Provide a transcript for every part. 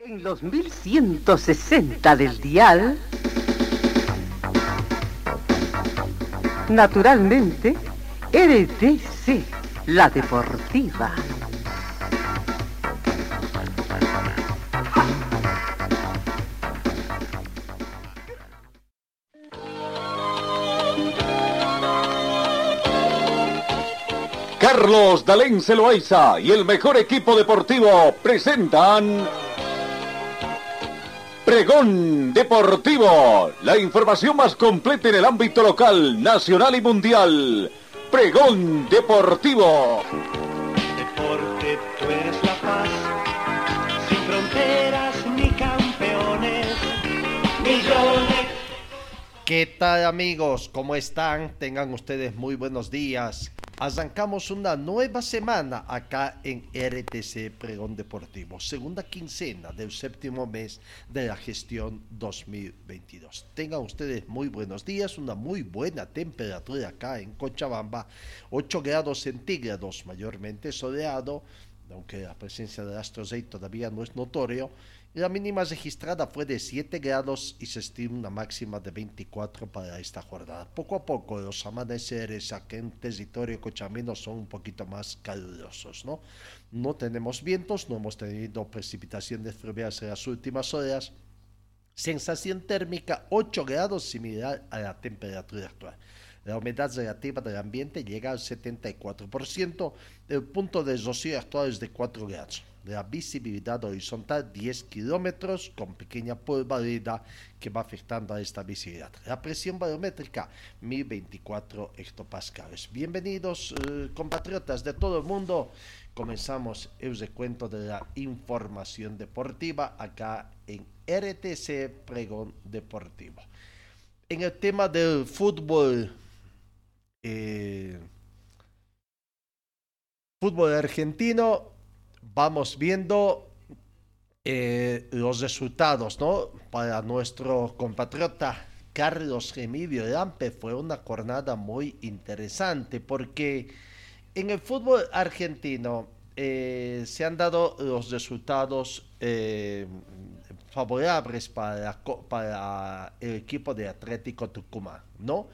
En los 1160 del dial, naturalmente, RTC, la deportiva. Carlos Dalén Celoaiza y el mejor equipo deportivo presentan Pregón Deportivo, la información más completa en el ámbito local, nacional y mundial. Pregón Deportivo. Deporte, tú eres la paz, sin fronteras ni campeones, millones. ¿Qué tal amigos? ¿Cómo están? Tengan ustedes muy buenos días. Arrancamos una nueva semana acá en RTC Pregón Deportivo, segunda quincena del séptimo mes de la gestión 2022. Tengan ustedes muy buenos días, una muy buena temperatura acá en Cochabamba, 8 grados centígrados, mayormente soleado, aunque la presencia de astros todavía no es notorio. La mínima registrada fue de 7 grados y se estima una máxima de 24 para esta jornada. Poco a poco los amaneceres aquí en territorio cochamino son un poquito más calurosos, ¿no? No tenemos vientos, no hemos tenido precipitaciones fluviales en las últimas horas. Sensación térmica 8 grados similar a la temperatura actual. La humedad relativa del ambiente llega al 74%, el punto de rocío actual es de 4 grados. La visibilidad horizontal 10 kilómetros con pequeña polvareda que va afectando a esta visibilidad. La presión barométrica 1024 hectopascales. Bienvenidos eh, compatriotas de todo el mundo. Comenzamos el recuento de la información deportiva acá en RTC Pregón Deportivo. En el tema del fútbol, eh, fútbol argentino, vamos viendo eh, los resultados, ¿no? Para nuestro compatriota Carlos Emilio Lampe fue una jornada muy interesante porque en el fútbol argentino eh, se han dado los resultados eh, favorables para, para el equipo de Atlético Tucumán, ¿no?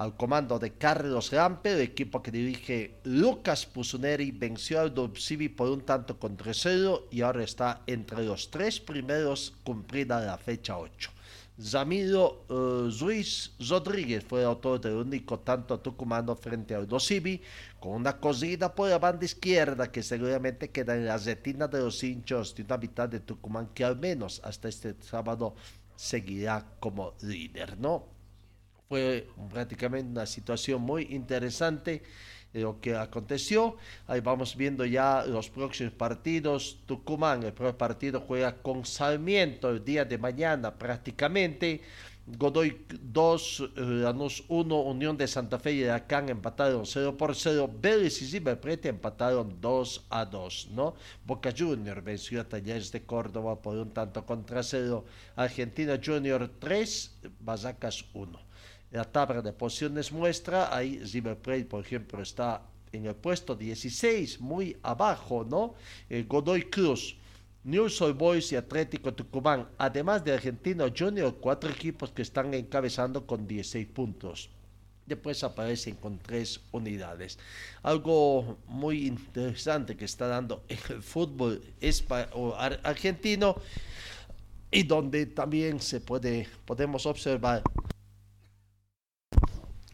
Al comando de Carlos Lampe, el equipo que dirige Lucas Pusuneri venció al Dobsivi por un tanto contra cero y ahora está entre los tres primeros cumplida la fecha 8. Zamiro uh, Rodríguez fue autor del único tanto tucumano frente al Dosivi, con una corrida por la banda izquierda que seguramente queda en la retina de los hinchos de una mitad de Tucumán que al menos hasta este sábado seguirá como líder, ¿no? Fue prácticamente una situación muy interesante lo que aconteció. Ahí vamos viendo ya los próximos partidos. Tucumán, el primer partido juega con Sarmiento el día de mañana prácticamente. Godoy 2, Lanús 1, Unión de Santa Fe y Huracán empataron 0 por 0. Vélez y River Plate empataron 2 a 2, ¿no? Boca Junior venció a Talleres de Córdoba por un tanto contra 0. Argentina Junior 3, Basacas 1 la tabla de posiciones muestra, ahí River Plate, por ejemplo, está en el puesto 16, muy abajo, ¿no? El Godoy Cruz, News Old Boys y Atlético Tucumán, además de Argentino Junior, cuatro equipos que están encabezando con 16 puntos. Después aparecen con tres unidades. Algo muy interesante que está dando el fútbol argentino y donde también se puede, podemos observar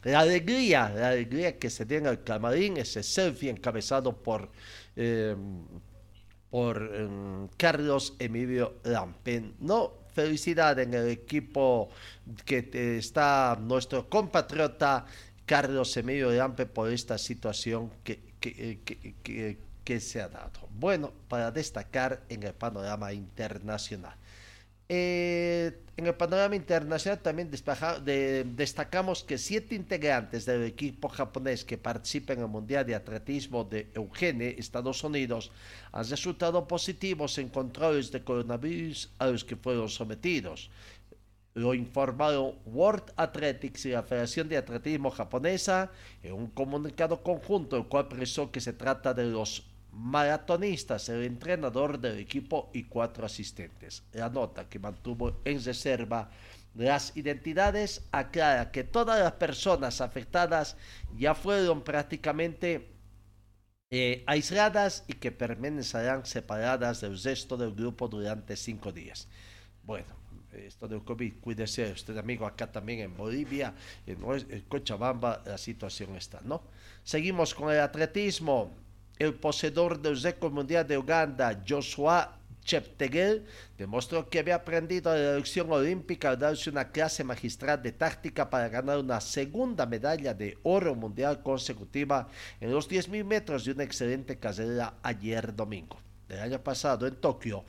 la alegría, la alegría que se tiene el camarín, ese selfie encabezado por, em, por em, Carlos Emilio Lampen. No, felicidad en el equipo que está nuestro compatriota Carlos Emilio Lampen por esta situación que, que, que, que se ha dado. Bueno, para destacar en el panorama internacional. Eh, en el panorama internacional también destacamos que siete integrantes del equipo japonés que participa en el Mundial de Atletismo de Eugene, Estados Unidos, han resultado positivos en controles de coronavirus a los que fueron sometidos. Lo informaron World Athletics y la Federación de Atletismo japonesa en un comunicado conjunto, el cual expresó que se trata de los maratonistas, el entrenador del equipo y cuatro asistentes. La nota que mantuvo en reserva las identidades aclara que todas las personas afectadas ya fueron prácticamente eh, aisladas y que permanecerán separadas del resto del grupo durante cinco días. Bueno, esto del COVID, cuídese usted amigo, acá también en Bolivia, en, Cochabamba la situación está, ¿no? Seguimos con el atletismo. El poseedor del récord mundial de Uganda, Joshua Cheptegei demostró que había aprendido la elección olímpica al darse una clase magistral de táctica para ganar una segunda medalla de oro mundial consecutiva en los 10.000 metros de una excelente carrera ayer domingo. El año pasado en Tokio,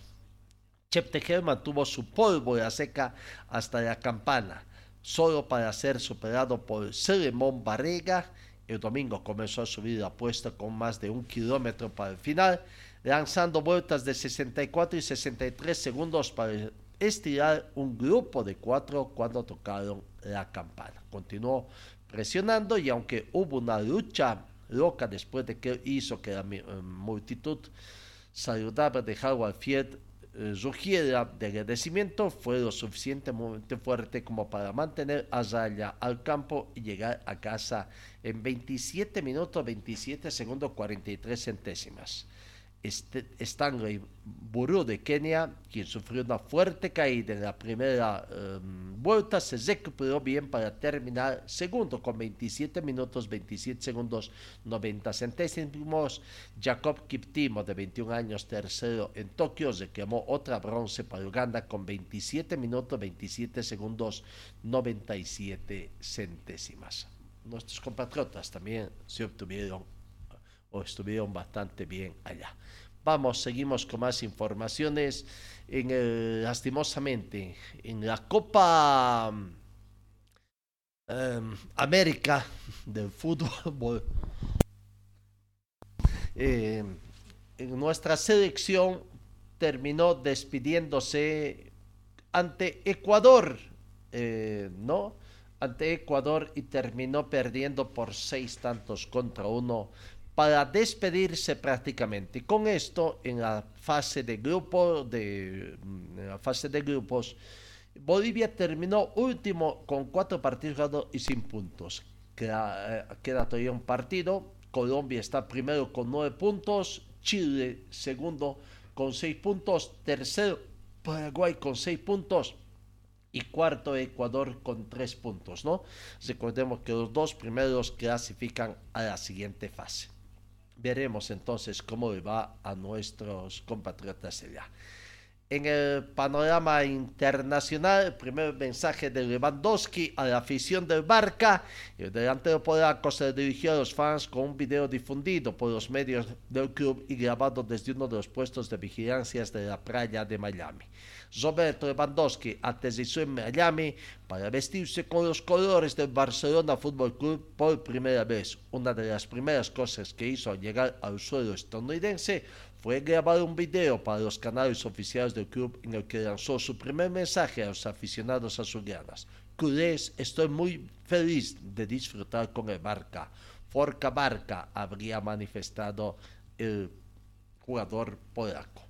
Cheptegei mantuvo su pólvora seca hasta la campana, solo para ser superado por Selemón Barrega. El domingo comenzó a subir la apuesta con más de un kilómetro para el final lanzando vueltas de 64 y 63 segundos para estirar un grupo de cuatro cuando tocaron la campana. Continuó presionando y aunque hubo una lucha loca después de que hizo que la eh, multitud saludable de Howard Field eh, rugiera de agradecimiento, fue lo suficientemente fuerte como para mantener a raya al campo y llegar a casa en 27 minutos 27 segundos 43 centésimas. Este, Stanley Buru de Kenia, quien sufrió una fuerte caída en la primera em, vuelta, se recuperó bien para terminar segundo con 27 minutos 27 segundos 90 centésimos. Jacob Kiptimo, de 21 años, tercero en Tokio, reclamó otra bronce para Uganda con 27 minutos 27 segundos 97 centésimas. Nuestros compatriotas también se obtuvieron o estuvieron bastante bien allá. Vamos, seguimos con más informaciones. En lastimosamente, en la Copa em, América del fútbol, em, en nuestra selección terminó despidiéndose ante Ecuador, eh, ¿no? Ante Ecuador y terminó perdiendo por seis tantos contra uno para despedirse prácticamente. Con esto, en la fase de grupo, de, la fase de grupos, Bolivia terminó último con cuatro partidos y sin puntos. Queda, eh, queda todavía un partido. Colombia está primero con nueve puntos. Chile segundo con seis puntos. Tercero Paraguay con seis puntos y cuarto Ecuador con tres puntos, ¿no? Recordemos que los dos primeros clasifican a la siguiente fase. Veremos entonces cómo va a nuestros compatriotas allá. En el panorama internacional, el primer mensaje de Lewandowski a la afición del Barca. El delantero polaco se dirigió a los fans con un video difundido por los medios del club y grabado desde uno de los puestos de vigilancia de la playa de Miami. Roberto Lewandowski aterrizó en Miami para vestirse con los colores del Barcelona Fútbol Club por primera vez. Una de las primeras cosas que hizo al llegar al suelo estadounidense fue grabar un video para los canales oficiales del club en el que lanzó su primer mensaje a los aficionados azulgranas. Culés, estoy muy feliz de disfrutar con el Barca. Forca Barca, habría manifestado el jugador polaco.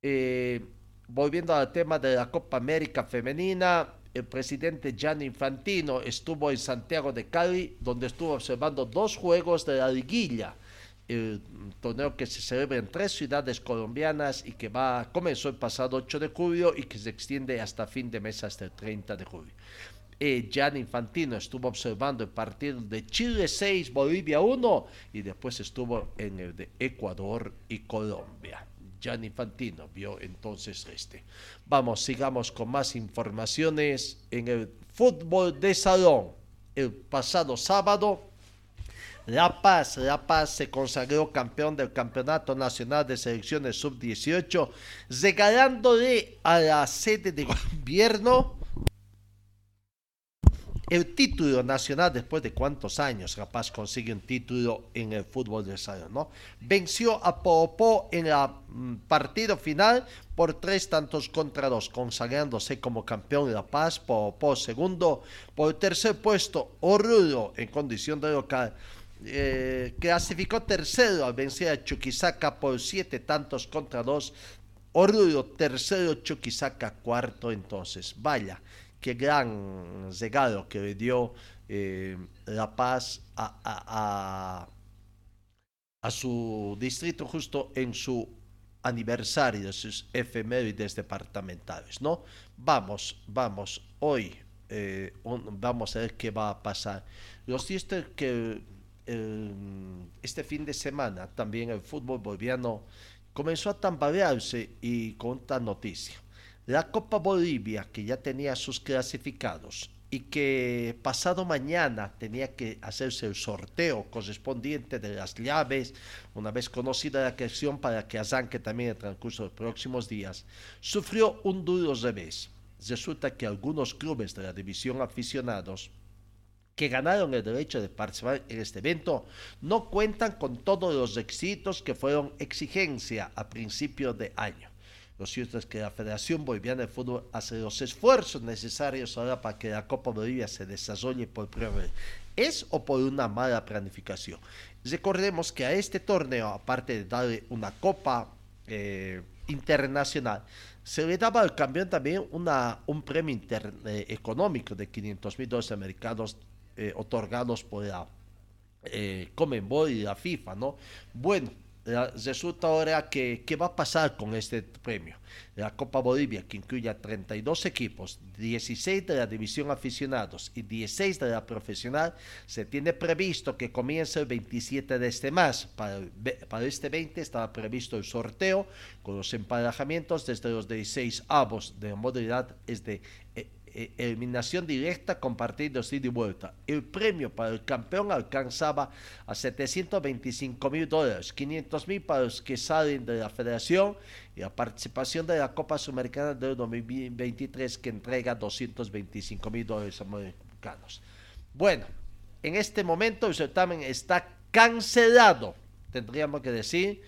Eh, volviendo al tema de la Copa América Femenina, el presidente Gianni Infantino estuvo en Santiago de Cali, donde estuvo observando dos juegos de la liguilla, el torneo que se celebra en tres ciudades colombianas y que va, comenzó el pasado 8 de julio y que se extiende hasta fin de mes, hasta el 30 de julio. Eh, Infantino estuvo observando el partido de Chile 6, Bolivia 1 y después estuvo en el de Ecuador y Colombia. Gianni Infantino vio entonces este. Vamos, sigamos con más informaciones en el fútbol de salón. El pasado sábado, La Paz, La Paz se consagró campeón del Campeonato Nacional de Selecciones Sub-18, regalándole a la sede de gobierno el título nacional después de cuántos años La Paz consigue un título en el fútbol de salón, ¿no? Venció a Popó en el mm, partido final por tres tantos contra dos, consagrándose como campeón de La Paz, Popó segundo, por tercer puesto, Oruro en condición de local, eh, clasificó tercero al vencer a Chuquisaca por siete tantos contra dos. Oruro tercero, Chuquisaca cuarto entonces. Vaya, qué gran regalo que le dio eh, La Paz a, a, a, su distrito justo en su aniversario de sus efemérides departamentales, ¿no? Vamos, vamos, hoy eh, vamos a ver qué va a pasar. Lo cierto es este fin de semana también el fútbol boliviano comenzó a tambalearse y con esta noticia. La Copa Bolivia, que ya tenía sus clasificados y que pasado mañana tenía que hacerse el sorteo correspondiente de las llaves, una vez conocida la creación para que arranque también el transcurso de los próximos días, sufrió un duro revés. Resulta que algunos clubes de la división aficionados que ganaron el derecho de participar en este evento no cuentan con todos los requisitos que fueron exigencia a principio de año. Lo cierto es que la Federación Boliviana de Fútbol hace los esfuerzos necesarios ahora para que la Copa Bolivia se desarrolle por primera vez. ¿Es o por una mala planificación? Recordemos que a este torneo, aparte de darle una Copa eh, internacional, se le daba al campeón también un premio eh, económico de 500 mil dólares americanos eh, otorgados por la eh, Comenbol y la FIFA, ¿no? Bueno, resulta ahora que qué va a pasar con este premio. La Copa Bolivia, que incluye a 32 equipos, 16 de la división aficionados y 16 de la profesional, se tiene previsto que comience el 27 de este mes. Para, este 20 estaba previsto el sorteo con los emparejamientos desde los 16 avos de modalidad es eh, eliminación directa con partidos ida y vuelta. El premio para el campeón alcanzaba a 725 mil dólares, 500 mil para los que salen de la federación y la participación de la Copa Sudamericana del 2023 que entrega 225 mil dólares americanos. Bueno, en este momento el certamen está cancelado, tendríamos que decir.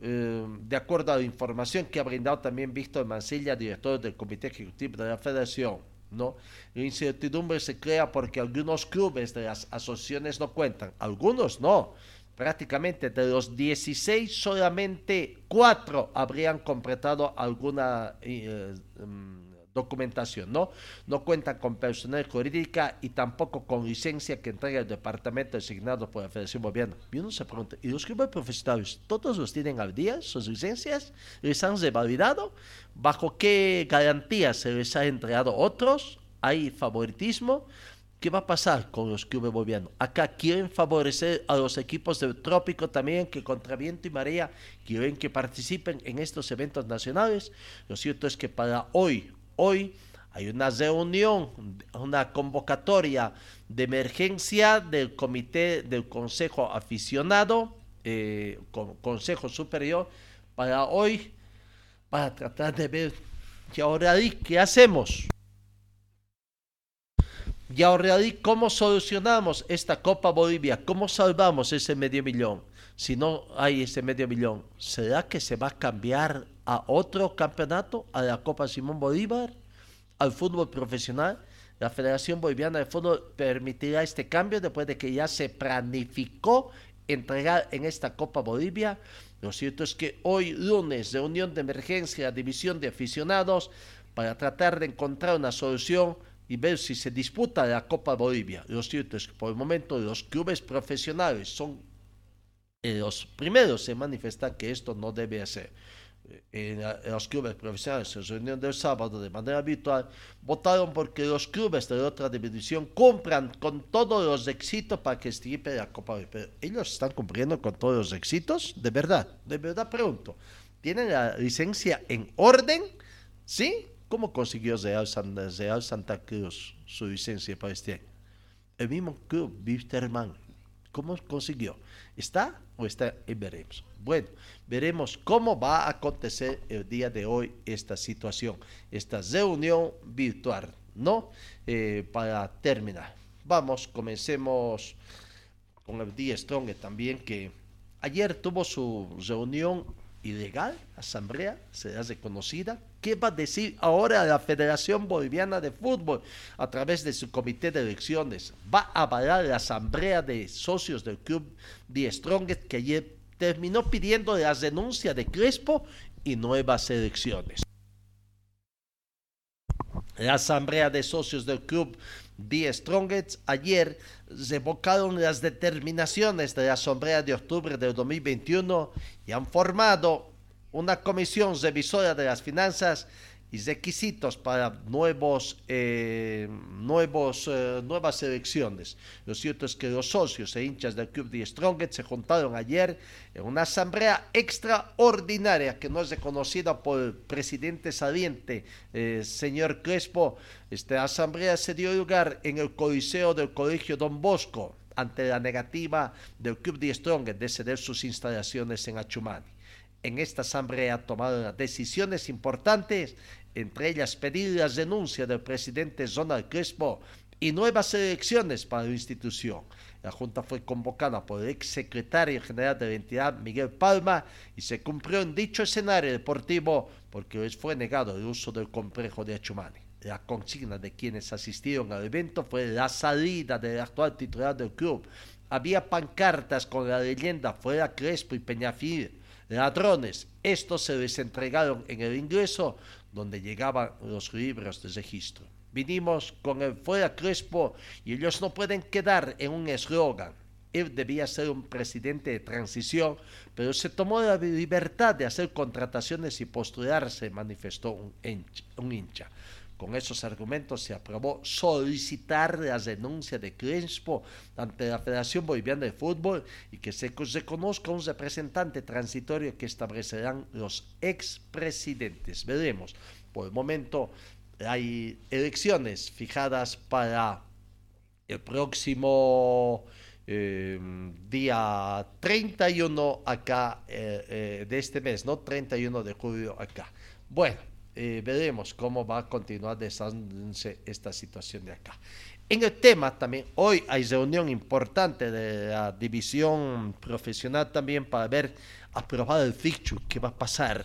Eh, de acuerdo a la información que ha brindado también Víctor Mancilla, director del Comité Ejecutivo de la Federación, ¿no? La incertidumbre se crea porque algunos clubes de las asociaciones no cuentan, algunos no. Prácticamente de los 16, solamente 4 habrían completado alguna eh, em, documentación, ¿no? No cuentan con personal jurídica y tampoco con licencia que entrega el departamento designado por la Federación Boliviana. Y uno se pregunta, ¿y los clubes profesionales todos los tienen al día, sus licencias? ¿Les han revalidado? ¿Bajo qué garantías se les ha entregado otros? ¿Hay favoritismo? ¿Qué va a pasar con los clubes bolivianos? Acá quieren favorecer a los equipos del trópico también que contra viento y marea quieren que participen en estos eventos nacionales. Lo cierto es que para hoy, hoy hay una reunión, una convocatoria de emergencia del comité del Consejo Aficionado, eh, Consejo Superior, para hoy, para tratar de ver que ahora qué hacemos. Y ahora cómo solucionamos esta Copa Bolivia, cómo salvamos ese medio millón. Si no hay ese medio millón, ¿será que se va a cambiar a otro campeonato, a la Copa Simón Bolívar, al fútbol profesional? La Federación Boliviana de Fútbol permitirá este cambio después de que ya se planificó entregar en esta Copa Bolivia. Lo cierto es que hoy lunes, reunión de emergencia, división de aficionados, para tratar de encontrar una solución y ver si se disputa la Copa Bolivia. Lo cierto es que por el momento los clubes profesionales son eh, los primeros en manifestar que esto no debe hacer. Eh, en, los clubes profesionales en reunión del sábado de manera habitual votaron porque los clubes de la otra división cumplan con todos los éxitos para que estirpe la Copa. Pero ellos están cumpliendo con todos los éxitos, de verdad, de verdad pregunto. ¿Tienen la licencia en orden? ¿Sí? ¿Cómo consiguió Real, Santa Cruz su licencia para este año? El mismo club, Wisterman. ¿Cómo consiguió? ¿Está o está? Y veremos. Bueno, veremos cómo va a acontecer el día de hoy esta situación, esta reunión virtual, ¿no? Eh, para terminar. Vamos, comencemos con el día Strong también, que ayer tuvo su reunión ilegal, asamblea será reconocida. ¿Qué va a decir ahora la Federación Boliviana de Fútbol a través de su comité de elecciones? ¿Va a avalar la asamblea de socios del club The Strongest que ayer terminó pidiendo la denuncia de Crespo y nuevas elecciones? La asamblea de socios del club The Strongest ayer revocaron las determinaciones de la asamblea de octubre del 2021 y han formado una comisión revisora de las finanzas y requisitos para nuevos, eh, eh, nuevas elecciones. Lo cierto es que los socios e hinchas del Club de Strongest se juntaron ayer en una asamblea extraordinaria que no es reconocida por el presidente saliente, eh, señor Crespo. Esta asamblea se dio lugar en el Coliseo del Colegio Don Bosco ante la negativa del Club de Strongest de ceder sus instalaciones en Achumani. En esta asamblea tomaron decisiones importantes entre ellas pedir la denuncia del presidente Donald Crespo y nuevas elecciones para la institución. La Junta fue convocada por el ex secretario general de la entidad, Miguel Palma, y se cumplió en dicho escenario deportivo porque les fue negado el uso del complejo de Achumani. La consigna de quienes asistieron al evento fue la salida del actual titular del club. Había pancartas con la leyenda fuera Crespo y Peñafil. Ladrones, estos se les entregaron en el ingreso donde llegaban los libros de registro. Vinimos con el fuera Crespo y ellos no pueden quedar en un eslogan. Él debía ser un presidente de transición, pero se tomó la libertad de hacer contrataciones y postularse, manifestó un hincha. Con esos argumentos se aprobó solicitar la denuncia de Crespo ante la Federación Boliviana de Fútbol y que se reconozca un representante transitorio que establecerán los expresidentes. Veremos. Por el momento hay elecciones fijadas para el próximo eh, día 31 acá eh, eh, de este mes, ¿no? 31 de julio acá. Bueno. Eh, veremos cómo va a continuar desarrollándose esta situación de acá. En el tema también, hoy hay reunión importante de la división profesional también para ver aprobar el fixture, qué va a pasar.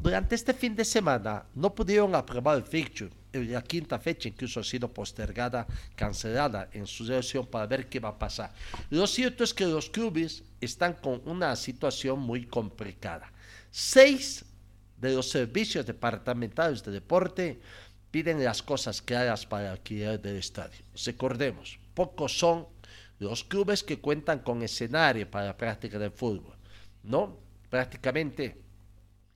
Durante este fin de semana no pudieron aprobar el fixture. La quinta fecha incluso ha sido postergada, cancelada en su reunión para ver qué va a pasar. Lo cierto es que los clubes están con una situación muy complicada. Seis de los servicios departamentales de deporte piden las cosas claras para alquiler del estadio. Recordemos, pocos son los clubes que cuentan con escenario para la práctica del fútbol, ¿no? Prácticamente,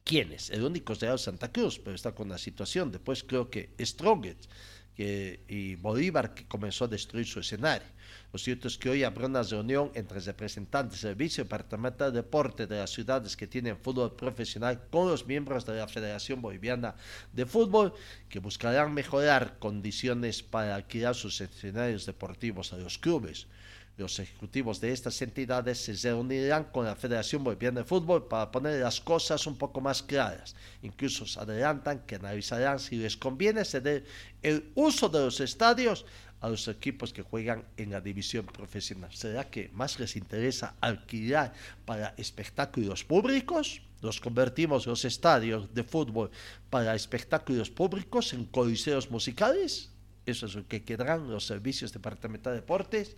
¿quiénes? El único Real Santa Cruz, pero está con la situación. Después creo que Strongest y Bolívar que comenzó a destruir su escenario. Lo cierto es que hoy habrá una reunión entre representantes del Servicio Departamental de Deporte de las ciudades que tienen fútbol profesional con los miembros de la Federación Boliviana de Fútbol que buscarán mejorar condiciones para alquilar sus escenarios deportivos a los clubes. Los ejecutivos de estas entidades se reunirán con la Federación Boliviana de Fútbol para poner las cosas un poco más claras. Incluso se adelantan que analizarán si les conviene ceder el uso de los estadios a los equipos que juegan en la división profesional. ¿Será que más les interesa alquilar para espectáculos públicos? Los convertimos los estadios de fútbol para espectáculos públicos en coliseos musicales. Eso es lo que quedarán los servicios departamentales de deportes.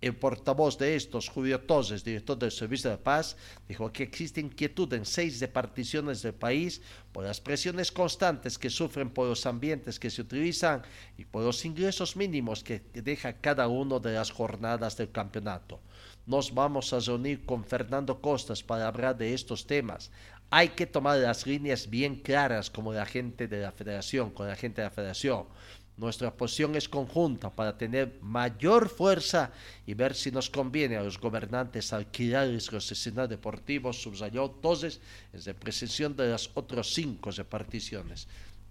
El portavoz de estos, Julio Toses, director del Servicio de Paz, dijo que existe inquietud en seis departiciones del país por las presiones constantes que sufren por los ambientes que se utilizan y por los ingresos mínimos que deja cada uno de las jornadas del campeonato. Nos vamos a reunir con Fernando Costas para hablar de estos temas. Hay que tomar las líneas bien claras como la gente de la federación, con la gente de la federación. Nuestra posición es conjunta para tener mayor fuerza y ver si nos conviene a los gobernantes alquilar los escenarios deportivos, subrayó entonces en representación de las otras cinco reparticiones.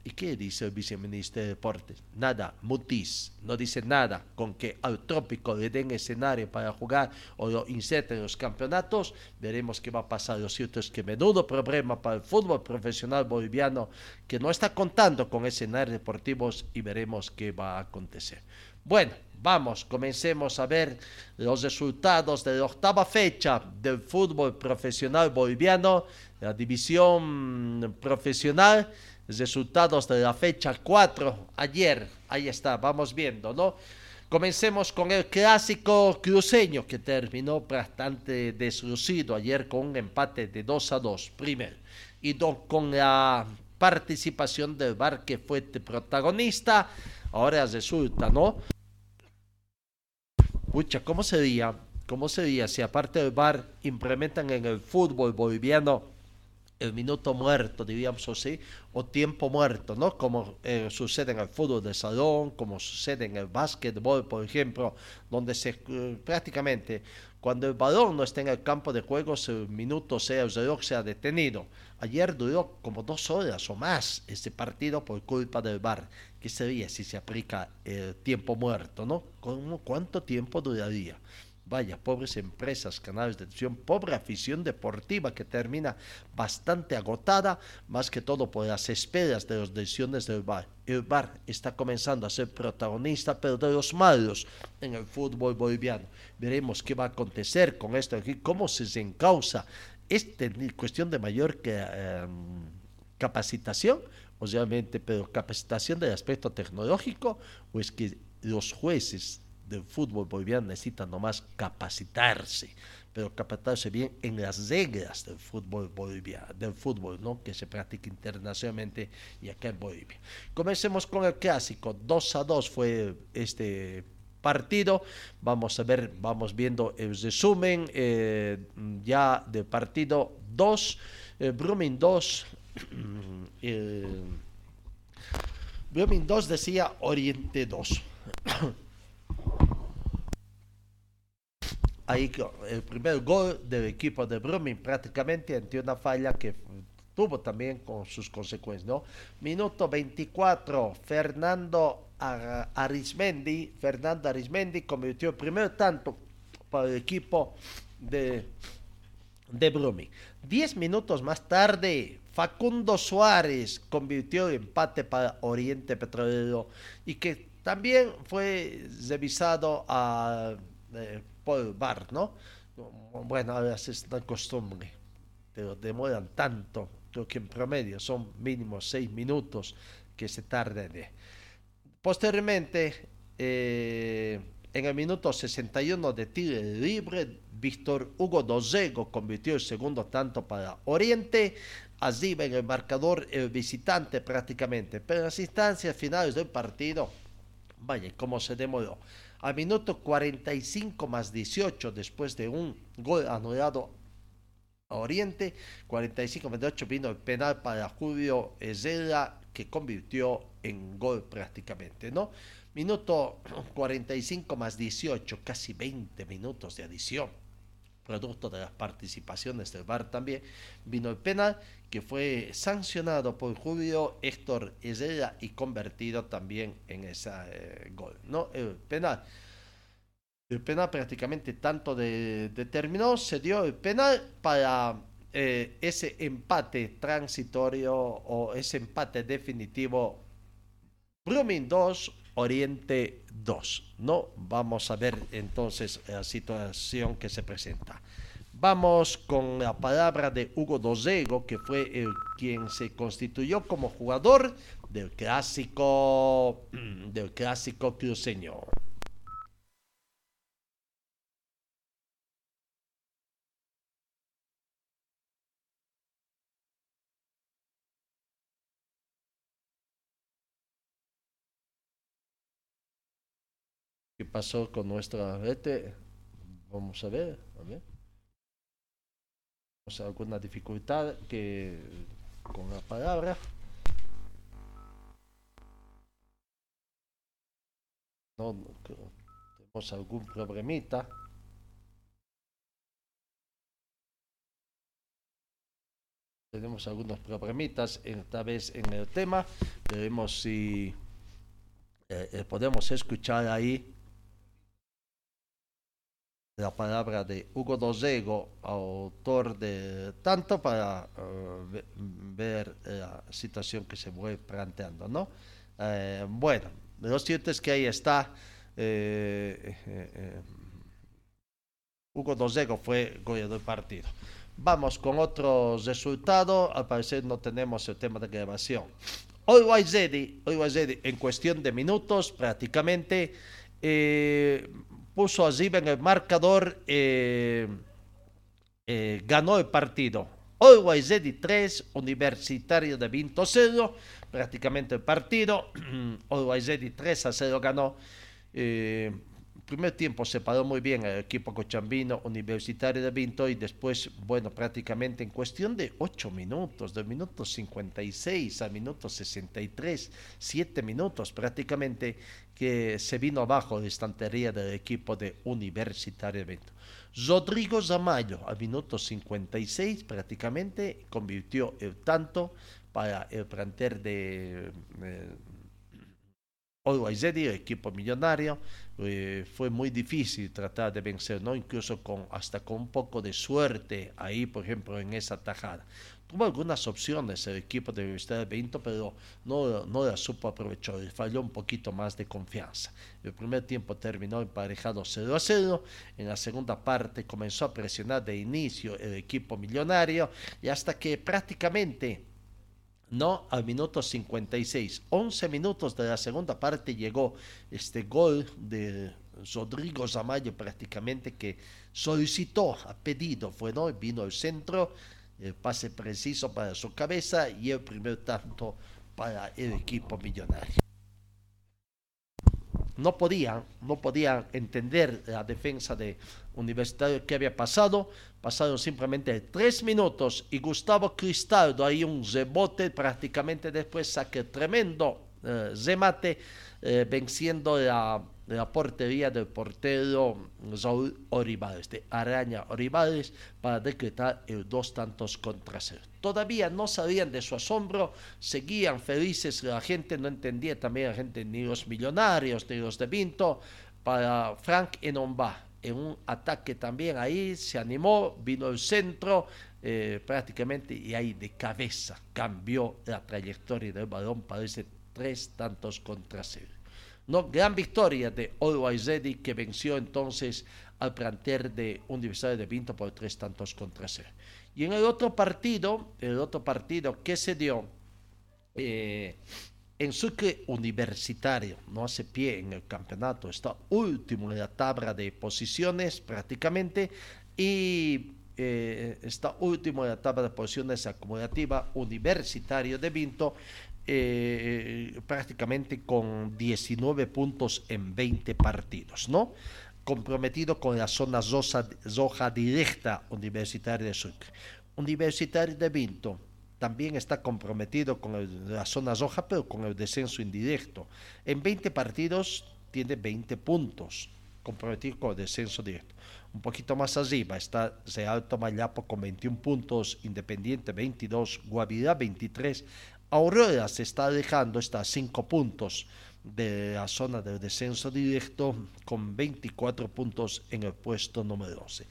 ¿Y qué dice el viceministro de Deportes? Nada, mutis, no dice nada con que al trópico le den escenario para jugar o lo inserten en los campeonatos. Veremos qué va a pasar. Lo cierto es que menudo problema para el fútbol profesional boliviano que no está contando con escenarios deportivos y veremos qué va a acontecer. Bueno, vamos, comencemos a ver los resultados de la octava fecha del fútbol profesional boliviano, la división profesional, resultados de la fecha 4 ayer, ahí está, vamos viendo, ¿no? Comencemos con el clásico cruceño que terminó bastante deslucido ayer con un empate de 2 a 2, primero. Y con la participación del VAR que fue protagonista, ahora resulta, ¿no? Pucha, ¿cómo sería? ¿Cómo sería si aparte del VAR implementan en el fútbol boliviano el minuto muerto, diríamos así, o tiempo muerto, ¿no? Como eh, sucede en el fútbol de salón, como sucede en el básquetbol, por ejemplo, donde se eh, prácticamente cuando el balón no está en el campo de juego, el minuto sea el reloj sea detenido. Ayer duró como dos horas o más este partido por culpa del VAR. ¿Qué sería si se aplica el tiempo muerto, no? ¿Cuánto tiempo duraría? Vaya, pobres empresas, canales de televisión, pobre afición deportiva que termina bastante agotada, más que todo por las esperas de las decisiones del VAR. El VAR está comenzando a ser protagonista, pero de los malos en el fútbol boliviano. Veremos qué va a acontecer con esto aquí, cómo se encausa esta cuestión de mayor em, capacitación, obviamente, pero capacitación del aspecto tecnológico, o es que los jueces del fútbol boliviano necesita nomás capacitarse, pero capacitarse bien en las reglas del fútbol boliviano, del fútbol ¿no? que se practica internacionalmente y acá en Bolivia. Comencemos con el clásico, 2 a 2 fue este partido. Vamos a ver, vamos viendo el resumen eh, ya del partido 2, eh, Brumming 2. Eh, Brumming 2 decía Oriente 2. Ahí el primer gol del equipo de Brumming prácticamente ante una falla que tuvo también con sus consecuencias, ¿no? Minuto 24, Fernando Arismendi, Fernando Arismendi convirtió el primer tanto para el equipo de, de Brumming. Diez minutos más tarde, Facundo Suárez convirtió el empate para Oriente Petrolero y que también fue revisado a... Eh, por bar, ¿no? Bueno, ahora es una costumbre, pero demoran tanto, creo que en promedio son mínimo seis minutos que se tarden. Posteriormente, eh, en el minuto 61 de tiro libre, Víctor Hugo Dosego convirtió el segundo tanto para Oriente. Allí en el marcador el visitante prácticamente. Pero en las instancias finales del partido, vaya, cómo se demoró. Al minuto 45 más 18, después de un gol anulado a Oriente, 45 más 18 vino el penal para Julio Ezela, que convirtió en gol prácticamente, ¿no? Minuto 45 más 18, casi 20 minutos de adición producto de las participaciones del VAR también, vino el penal que fue sancionado por Julio Héctor Herrera y convertido también en ese eh, gol. ¿no? El penal. El penal prácticamente tanto determinó, se dio el penal para eh, ese empate transitorio o ese empate definitivo. Blooming 2, Oriente 2. No, vamos a ver entonces la situación que se presenta. Vamos con la palabra de Hugo Dosego, que fue el quien se constituyó como jugador del clásico del clásico cruceño. ¿Qué pasó con nuestra red? Vamos a ver, a ver. alguna dificultad que con la palabra. No, tenemos algún problemita. Tenemos algunos problemitas esta vez en el tema. Veremos si eh, eh, podemos escuchar ahí la palabra de Hugo Dosego, autor de tanto para eh, ver la situación que se fue planteando, ¿no? Eh, bueno, lo cierto es que ahí está eh, eh, eh, Hugo Dosego fue goleador del partido. Vamos con otros resultados. Al parecer no tenemos el tema de grabación. Always Ready, en cuestión de minutos prácticamente eh, puso arriba en el marcador, eh, eh, ganó el partido. Always Ready 3, Universitario de Vinto 0, prácticamente el partido. Ready 3 a 0 ganó. Eh, primer tiempo se paró muy bien el equipo cochambino universitario de Vinto y después, bueno, prácticamente en cuestión de 8 minutos, de minutos 56 a minutos 63, 7 minutos prácticamente, que se vino abajo la estantería del equipo de Universitario de Vinto. Rodrigo Zamayo, a minutos 56 prácticamente, convirtió el tanto para el planter de... Eh, Always Ready, equipo millonario, eh, fue muy difícil tratar de vencer, ¿no? Incluso con, hasta con un poco de suerte ahí, por ejemplo, en esa tajada. Tuvo algunas opciones el equipo de Universidad de Vinto, pero no, no la supo aprovechar, falló un poquito más de confianza. El primer tiempo terminó emparejado 0 a 0, en la segunda parte comenzó a presionar de inicio el equipo millonario y hasta que prácticamente no, al minuto 56, 11 minutos de la segunda parte llegó este gol de Rodrigo Zamayo prácticamente que solicitó, ha pedido, fue no, vino al centro, el pase preciso para su cabeza y el primer tanto para el equipo millonario no podían, no podían entender la defensa de Universitario que había pasado. Pasaron simplemente tres minutos y Gustavo Cristaldo, ahí un rebote prácticamente después saque tremendo eh, remate, eh, venciendo la la portería del portero Saúl Oribales, de Araña Oribales, para decretar el dos tantos contra cero. Todavía no sabían de su asombro, seguían felices, la gente no entendía también la gente, ni los millonarios, ni los de Vinto, para Frank Enomba. En un ataque también ahí se animó, vino el centro eh, prácticamente y ahí de cabeza cambió la trayectoria del balón, parece tres tantos contra cero. No, gran victoria de Always Ready que venció entonces al planter de Universidad de Vinto por tres tantos contra cero. Y en el otro partido, el otro partido que se dio eh, en Sucre Universitario, no hace pie en el campeonato, está último en la tabla de posiciones prácticamente y eh, está último en la tabla de posiciones acumulativa Universitario de Vinto eh, prácticamente con 19 puntos en 20 partidos, ¿no? Comprometido con la zona roja, directa Universitaria de Sucre. Universitario de Vinto también está comprometido con la zona roja, pero con el descenso indirecto. En 20 partidos tiene 20 puntos, comprometido con el descenso directo. Un poquito más arriba está Real Tomayapo con 21 puntos, Independiente 22, Guavirá 23, Aurora se está alejando, está a 5 puntos de la zona del descenso directo con 24 puntos en el puesto número 12.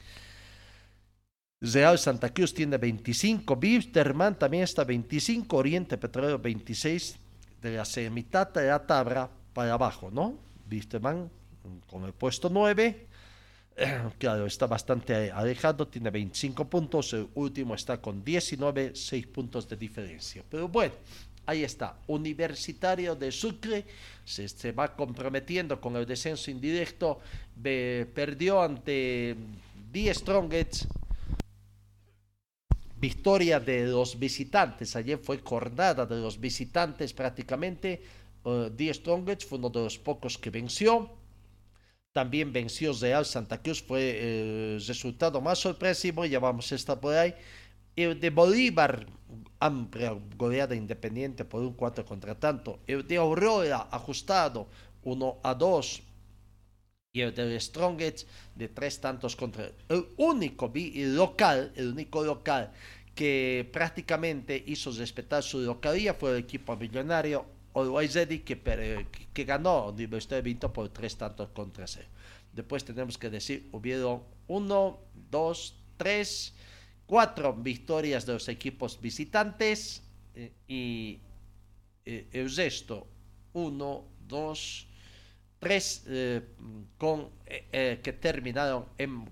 Real Santa Cruz tiene 25, Bisterman también está 25, Oriente Petróleo 26, de la mitad de la tabla para abajo, ¿no? Bisterman con el puesto 9, claro, está bastante alejado, tiene 25 puntos, el último está con 19, 6 puntos de diferencia. Pero bueno, ahí está, Universitario de Sucre se, va comprometiendo con el descenso indirecto, perdió ante 10 Strongets, victoria de los visitantes, ayer fue jornada de los visitantes prácticamente, 10 uh, Strongets fue uno de los pocos que venció, también venció Real Santa Cruz, fue el resultado más sorpresivo, ya vamos a estar por ahí. El de Bolívar, amplia goleada independiente por un 4 contra tanto. El de Aurora, ajustado 1 a 2. Y el de Strongest de tres tantos contra. El único local, el único local que prácticamente hizo respetar su localía fue el equipo millonario Always que, que ganó Universidad de Vinto por tres tantos contra cero. Después tenemos que decir, hubieron uno, dos, tres, cuatro victorias de los equipos visitantes eh, y eh, el uno, dos, tres eh, con, eh, que terminaron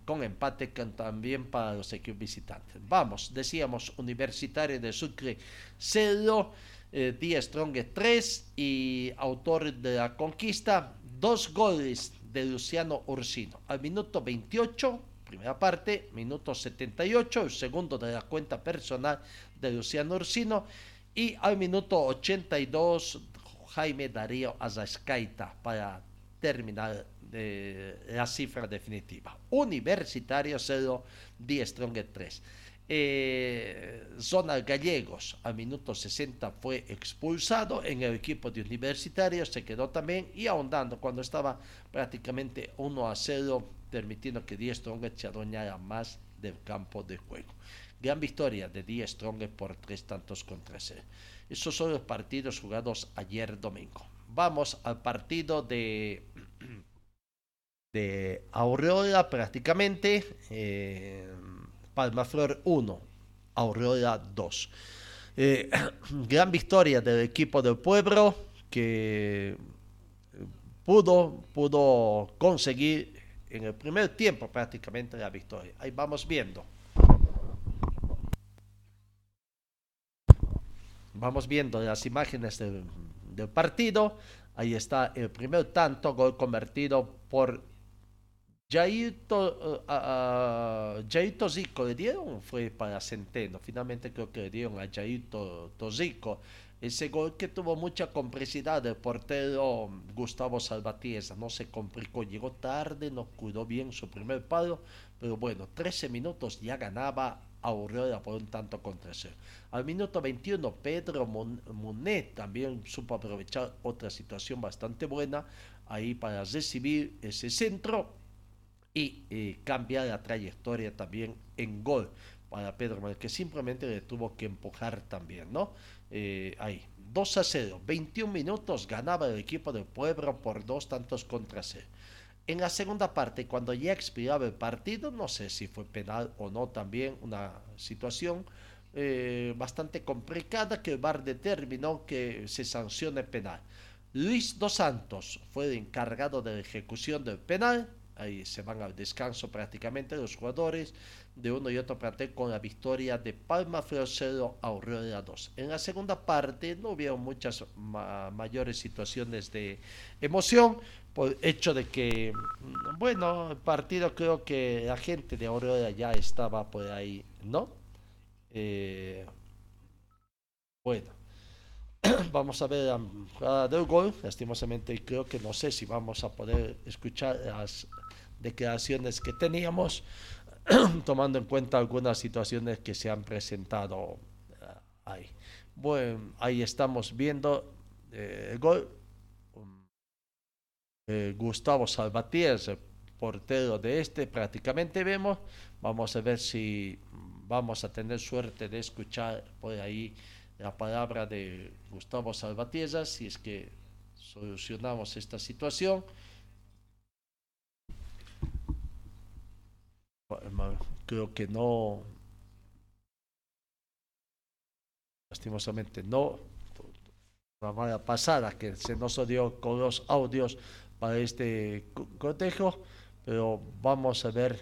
con empate también para los equipos visitantes. Vamos, decíamos Universitario de Sucre 0, eh, Strong 3 y autor de la conquista, dos goles de Luciano Ursino. Al minuto 28, primera parte, minuto 78, el segundo de la cuenta personal de Luciano Ursino y al minuto 82 Jaime Darío Azascaita para terminar eh, la cifra definitiva. Universitario 0, Die Strong 3. Eh, Zona Gallegos al minuto 60 fue expulsado en el equipo de Universitario, se quedó también y ahondando cuando estaba prácticamente 1 a 0, permitiendo que Die Strong se adueñara más del campo de juego. Gran victoria de Die Strong por tres tantos contra cero. Esos son los partidos jugados ayer domingo. Vamos al partido de, de Aureola prácticamente. eh, Palmaflor 1, Aureola 2. Eh, gran victoria del equipo del pueblo que pudo, pudo conseguir en el primer tiempo prácticamente la victoria. Ahí vamos viendo. Vamos viendo las imágenes del, del partido. Ahí está el primer tanto, gol convertido por Jairto, uh, uh, Zico. ¿Le dieron? Fue para Centeno. Finalmente creo que le dieron a Jairto Zico. Ese gol que tuvo mucha complicidad del portero Gustavo Salvatierra. No se complicó, llegó tarde, no cuidó bien su primer palo. Pero bueno, 13 minutos ya ganaba Aurora por un tanto contra cero. Al minuto 21, Pedro Mon- Monet también supo aprovechar otra situación bastante buena ahí para recibir ese centro y eh, cambiar la trayectoria también en gol para Pedro Monet, que simplemente le tuvo que empujar también, ¿no? Eh, ahí, 2 a 0, 21 minutos ganaba el equipo del pueblo por dos tantos contra cero. En la segunda parte, cuando ya expiraba el partido, no sé si fue penal o no también, una situación eh, bastante complicada que el VAR determinó que se sancione penal. Luis Dos Santos fue el encargado de la ejecución del penal, ahí se van al descanso prácticamente los jugadores de uno y otro plantel con la victoria de Palma Flor 0 Aurora 2. En la segunda parte no hubieron muchas ma- mayores situaciones de emoción por hecho de que, mm, bueno, el partido creo que la gente de Aurora ya estaba por ahí, ¿no? Eh, bueno, vamos a ver la jugada del gol. Lastimosamente creo que no sé si vamos a poder escuchar las declaraciones que teníamos, tomando en cuenta algunas situaciones que se han presentado eh, ahí. Bueno, ahí estamos viendo eh, el gol. Eh, Gustavo Salvatierra, el portero de este, prácticamente vemos. Vamos a ver si vamos a tener suerte de escuchar por ahí la palabra de Gustavo Salvatierra, si es que solucionamos esta situación. Creo que no, lastimosamente no, la mala pasada que se nos dio con los audios para este co- cotejo, pero vamos a ver.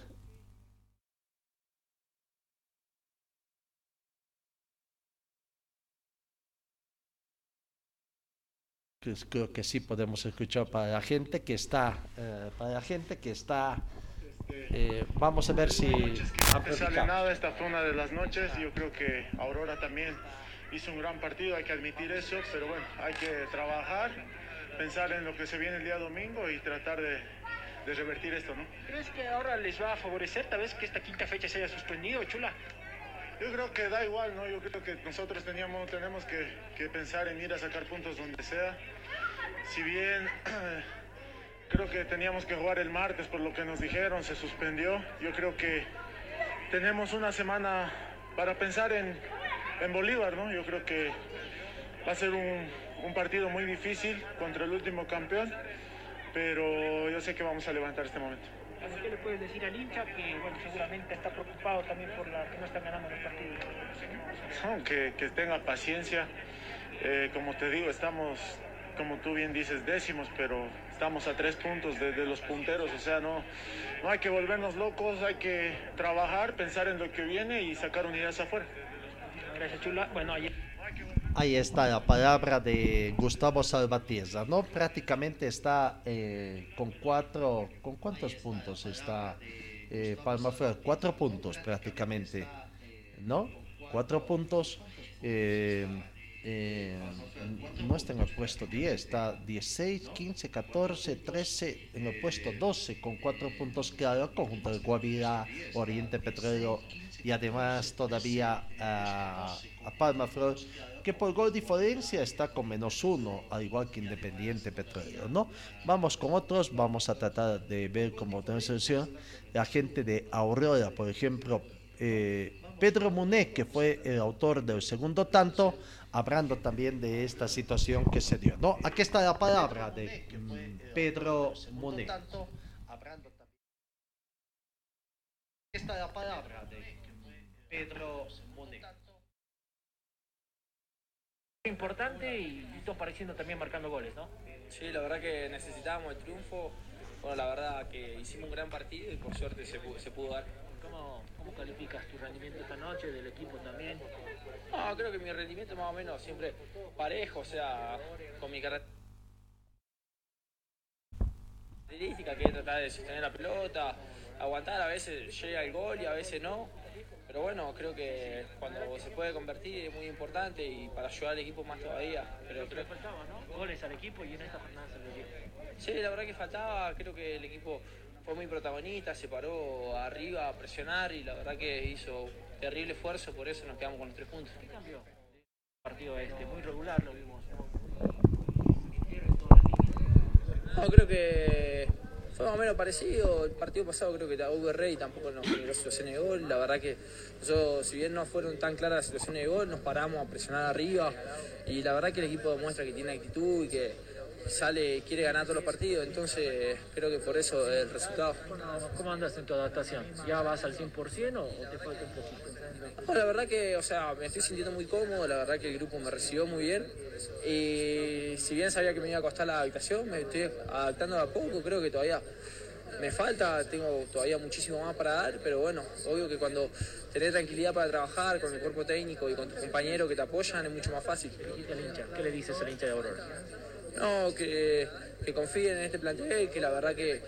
Creo que sí podemos escuchar para la gente que está eh, para la gente que está eh, vamos a ver si No sale nada, esta fue una de las noches. Yo creo que Aurora también hizo un gran partido, hay que admitir eso, pero bueno, hay que trabajar, pensar en lo que se viene el día domingo y tratar de, de revertir esto, ¿no? ¿Crees que ahora les va a favorecer tal vez que esta quinta fecha se haya suspendido, Chula? Yo creo que da igual, ¿no? Yo creo que nosotros teníamos, tenemos que, que pensar en ir a sacar puntos donde sea. Si bien creo que teníamos que jugar el martes por lo que nos dijeron, se suspendió. Yo creo que tenemos una semana para pensar en, en Bolívar, ¿no? Yo creo que va a ser un, un partido muy difícil contra el último campeón, pero yo sé que vamos a levantar este momento. ¿Qué le puedes decir al hincha que bueno, seguramente está preocupado también por la que no están ganando los partidos? No, que, que tenga paciencia. Eh, como te digo, estamos como tú bien dices, décimos, pero estamos a tres puntos de, de los punteros, o sea, no, no hay que volvernos locos, hay que trabajar, pensar en lo que viene y sacar unidades afuera. Gracias, Chula. Bueno, ayer... Ahí está la palabra de Gustavo Salvatierra, ¿no? Prácticamente está eh, con cuatro, ¿con cuántos puntos está eh, Palma Flor? Cuatro puntos prácticamente, ¿no? Cuatro puntos. eh, eh, no está en el puesto 10, está 16, 15, 14, 13, en el puesto 12 con cuatro puntos claro, conjunto de Guavirá, Oriente Petrolero y además todavía ah, a Palma Flor, que por gol diferencia está con menos uno, al igual que Independiente Petrolero, ¿no? Vamos con otros, vamos a tratar de ver como selección la gente de Aurora, por ejemplo, eh, Pedro Muné, que fue el autor del segundo tanto, hablando también de esta situación que se dio, ¿no? Aquí está la palabra de Pedro también. Aquí está la palabra de Pedro Muné. Importante y Lito apareciendo también marcando goles, ¿no? Sí, la verdad que necesitábamos el triunfo. Bueno, la verdad que hicimos un gran partido y por suerte se, pu- se pudo dar. ¿Cómo, ¿Cómo calificas tu rendimiento esta noche, del equipo también? No, creo que mi rendimiento más o menos siempre parejo, o sea, con mi característica que es tratar de sostener la pelota, aguantar, a veces llega el gol y a veces no. Pero bueno, creo que cuando se puede convertir es muy importante y para ayudar al equipo más todavía. Pero Pero creo, faltaba, ¿no? Goles al equipo y en esta jornada se lo dio. Sí, la verdad que faltaba, creo que el equipo fue muy protagonista, se paró arriba a presionar y la verdad que hizo terrible esfuerzo, por eso nos quedamos con los tres puntos. ¿Qué cambió? Partido este, muy regular lo vimos, ¿no? Creo que fue más o menos parecido. El partido pasado creo que la Rey tampoco nos generó situaciones de gol. La verdad que nosotros, si bien no fueron tan claras las situaciones de gol, nos paramos a presionar arriba y la verdad que el equipo demuestra que tiene actitud y que sale, quiere ganar todos los partidos. Entonces creo que por eso el resultado. ¿Cómo, ¿Cómo andas en tu adaptación? ¿Ya vas al 100% o te falta un poquito? No, la verdad que, o sea, me estoy sintiendo muy cómodo, la verdad que el grupo me recibió muy bien. Y si bien sabía que me iba a costar la adaptación, me estoy adaptando a poco, creo que todavía me falta, tengo todavía muchísimo más para dar, pero bueno, obvio que cuando tenés tranquilidad para trabajar con el cuerpo técnico y con tus compañeros que te apoyan es mucho más fácil. ¿Qué le dices al hincha de Aurora? No, que, que confíen en este plantel, que la verdad que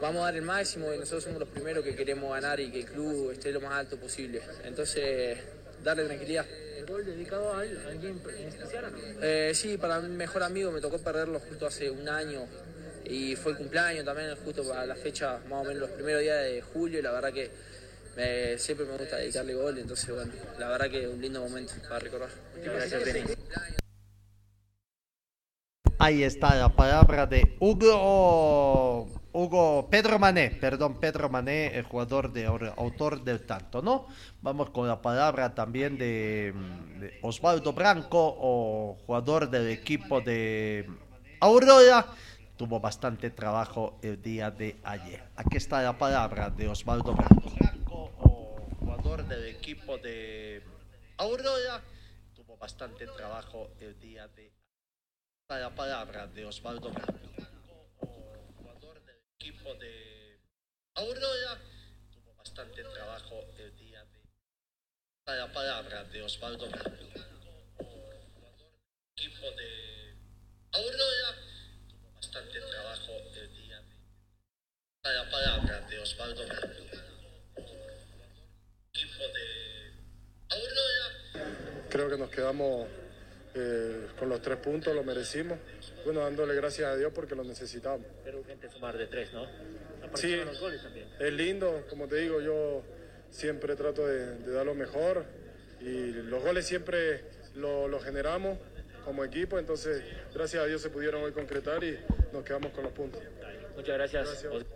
vamos a dar el máximo y nosotros somos los primeros que queremos ganar y que el club esté lo más alto posible. Entonces, darle tranquilidad. ¿El gol dedicado a al- a alguien en especial? Eh, sí, para mi mejor amigo me tocó perderlo justo hace un año y fue el cumpleaños también, justo para la fecha, más o menos los primeros días de julio y la verdad que me- siempre me gusta dedicarle gol, entonces bueno, la verdad que un lindo momento para recordar. Gracias. Ahí está la palabra de Hugo, Hugo Pedro Mané, perdón, Pedro Mané, el jugador de autor del tanto, ¿no? Vamos con la palabra también de, de Osvaldo Branco, o jugador del equipo de Aurora. Tuvo bastante trabajo el día de ayer. Aquí está la palabra de Osvaldo Branco. Branco, o jugador del equipo de Aurora. Tuvo bastante trabajo el día de Está la palabra de Osvaldo Branco, jugador del equipo de Aurora. Tuvo bastante trabajo el día de. Está la palabra de Osvaldo Branco, jugador del equipo de Aurora. Tuvo bastante trabajo el día de. Está la palabra de Osvaldo del equipo de Aurora. Creo que nos quedamos eh, con los tres puntos, lo merecimos. Bueno, dándole gracias a Dios porque lo necesitamos. Pero urgente sumar de tres, ¿no? Sí. Los goles también. Es lindo, como te digo, yo siempre trato de, de dar lo mejor y los goles siempre lo, lo generamos como equipo, entonces gracias a Dios se pudieron hoy concretar y nos quedamos con los puntos. Muchas gracias. Gracias.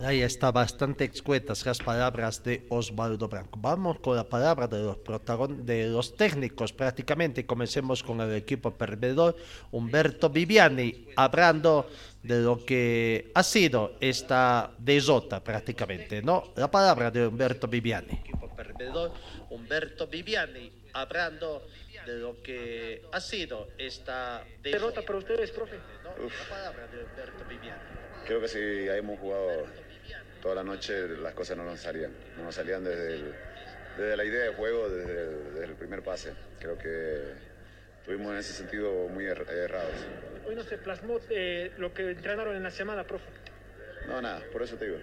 Ahí está bastante excuetas las palabras de Osvaldo Branco. Vamos con la palabra de los protagon de los técnicos prácticamente. Comencemos con el equipo perdedor, Humberto Viviani, hablando de lo que ha sido esta derrota prácticamente, ¿no? La palabra de Humberto Viviani. Equipo perdedor, Humberto Viviani, hablando de lo que ha sido esta derrota para ustedes, profe. ¿no? La palabra de Humberto Viviani. Creo que si hemos jugado toda la noche, las cosas no nos salían. No nos salían desde, el- desde la idea de juego, desde el, desde el primer pase. Creo que estuvimos en ese sentido muy er- errados. Hoy no se plasmó eh, lo que entrenaron en la semana, profe. No, nada, por eso te digo.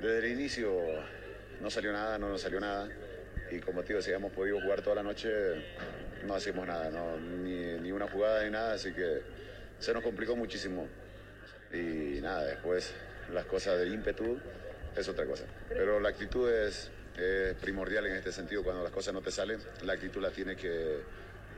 Desde el inicio no salió nada, no nos salió nada. Y como te digo, si habíamos podido jugar toda la noche, no hacíamos nada, no, ni, ni una jugada ni nada, así que se nos complicó muchísimo. Y nada, después las cosas del ímpetu es otra cosa. Pero la actitud es, es primordial en este sentido, cuando las cosas no te salen, la actitud la tiene que,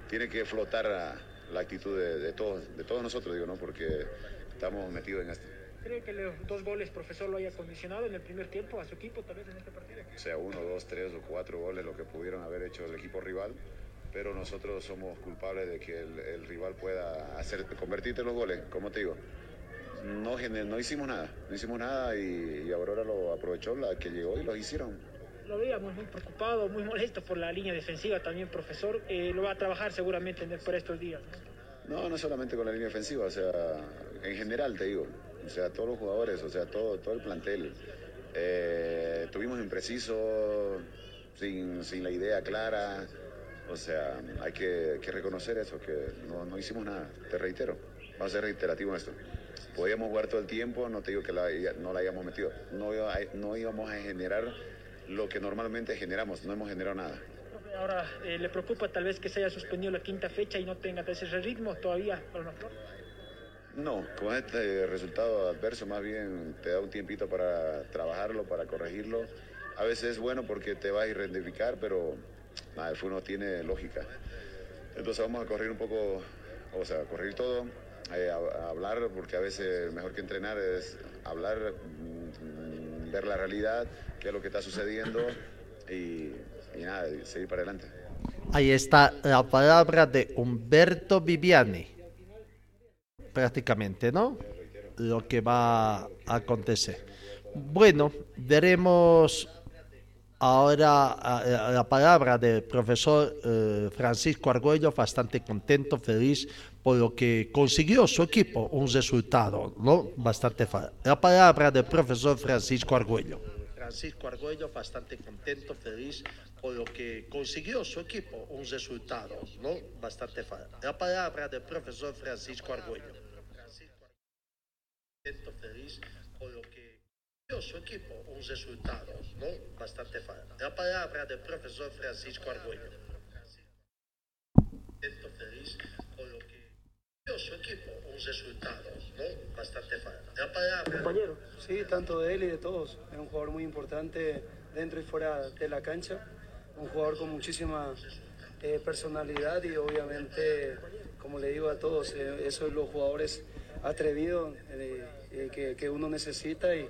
tiene que flotar a- la actitud de, de todos, de todos nosotros, digo, ¿no? Porque estamos metidos en esto. ¿Cree que los dos goles, profesor, lo haya condicionado en el primer tiempo a su equipo, tal vez en este partido? O sea, uno, dos, tres o cuatro goles lo que pudieron haber hecho el equipo rival, pero nosotros somos culpables de que el, el rival pueda hacer, convertirte en los goles, como te digo. No, no hicimos nada, no hicimos nada y, y Aurora lo aprovechó, la que llegó y lo hicieron. Lo veíamos muy preocupado, muy molesto por la línea defensiva también, profesor. Eh, lo va a trabajar seguramente en- por estos días. ¿no? No, no solamente con la línea ofensiva, o sea, en general te digo, o sea, todos los jugadores, o sea, todo, todo el plantel. Eh, tuvimos impreciso, sin, sin la idea clara, o sea, hay que, que reconocer eso, que no, no hicimos nada, te reitero, vamos a ser reiterativo esto. Podíamos jugar todo el tiempo, no te digo que la- no la hayamos metido, no, a- no íbamos a generar lo que normalmente generamos, no hemos generado nada. Ahora, eh, ¿le preocupa tal vez que se haya suspendido la quinta fecha y no tenga ese ritmo todavía para? No, con este resultado adverso más bien te da un tiempito para trabajarlo, para corregirlo. A veces es bueno porque te vas a identificar, pero nada, el fútbol no tiene lógica. Entonces vamos a correr un poco, o sea, corregir todo, eh, a- hablar, porque a veces mejor que entrenar es hablar, mm, ver la realidad, qué es lo que está sucediendo y, y nada, seguir para adelante. Ahí está la palabra de Humberto Viviani. Prácticamente, ¿no? Lo que va a acontecer. Bueno, veremos ahora la palabra del profesor eh, Francisco Argüello, bastante contento, feliz por lo que consiguió su equipo, un resultado, ¿no? Bastante fácil. La palabra del profesor Francisco Argüello. Francisco Argüello, bastante contento, feliz por lo que consiguió su equipo, un resultado, ¿no? Bastante fácil. La palabra del profesor Francisco Argüello. Contento, feliz por lo que consiguió su equipo, un resultado, ¿no? Bastante fácil. La palabra del profesor Francisco Argüello. Contento, feliz por lo que consiguió su equipo, un resultado, ¿no? Bastante palabra Compañero, sí, tanto de él y de todos. Es un jugador muy importante dentro y fuera de la cancha. Un jugador con muchísima eh, personalidad y obviamente, como le digo a todos, eh, esos son los jugadores atrevidos eh, eh, que, que uno necesita y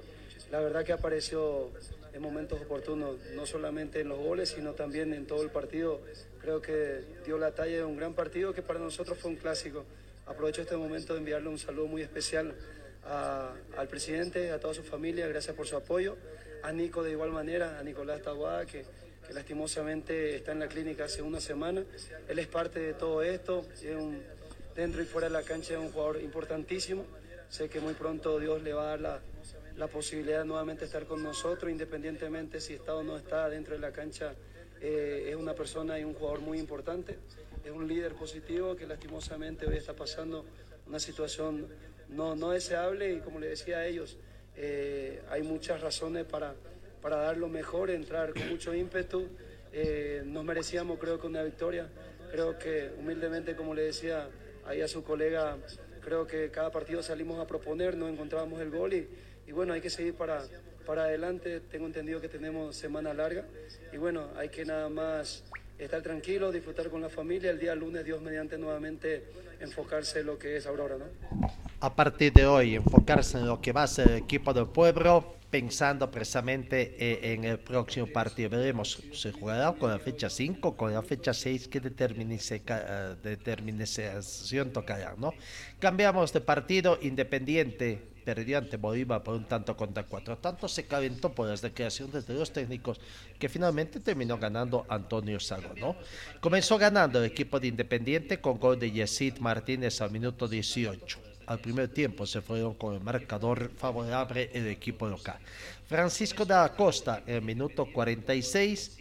la verdad que apareció en momentos oportunos, no solamente en los goles, sino también en todo el partido. Creo que dio la talla de un gran partido que para nosotros fue un clásico. Aprovecho este momento de enviarle un saludo muy especial al presidente, a toda su familia, gracias por su apoyo, a Nico de igual manera, a Nicolás Taguada, que, que lastimosamente está en la clínica hace una semana. Él es parte de todo esto, es un- dentro y fuera de la cancha es un jugador importantísimo. Sé que muy pronto Dios le va a dar la, la posibilidad de nuevamente estar con nosotros, independientemente si está o no está dentro de la cancha. eh, es una persona y un jugador muy importante, es un líder positivo que lastimosamente hoy está pasando una situación no, no deseable y como le decía a ellos, eh, hay muchas razones para, para dar lo mejor, entrar con mucho ímpetu. Eh, nos merecíamos creo que una victoria. Creo que humildemente, como le decía ahí a su colega, creo que cada partido salimos a proponer, no encontrábamos el gol y, y bueno, hay que seguir para, para adelante. Tengo entendido que tenemos semana larga y bueno, hay que nada más estar tranquilo, disfrutar con la familia. El día lunes, Dios mediante, nuevamente enfocarse en lo que es Aurora, ¿no? a partir de hoy enfocarse en lo que va a ser el equipo del pueblo, pensando precisamente eh, en el próximo partido. Veremos, se jugará con la fecha 5, con la fecha 6, que determinice- eh, determinación tocará, ¿no? Cambiamos de partido, Independiente perdió ante Bolívar por un tanto contra cuatro. Tanto se calentó por las declaraciones de los técnicos que finalmente terminó ganando Antonio Sago. Comenzó ganando el equipo de Independiente con gol de Yesid Martínez al minuto 18 al primer tiempo se fueron con el marcador favorable el equipo local. Francisco de la Costa en el minuto 46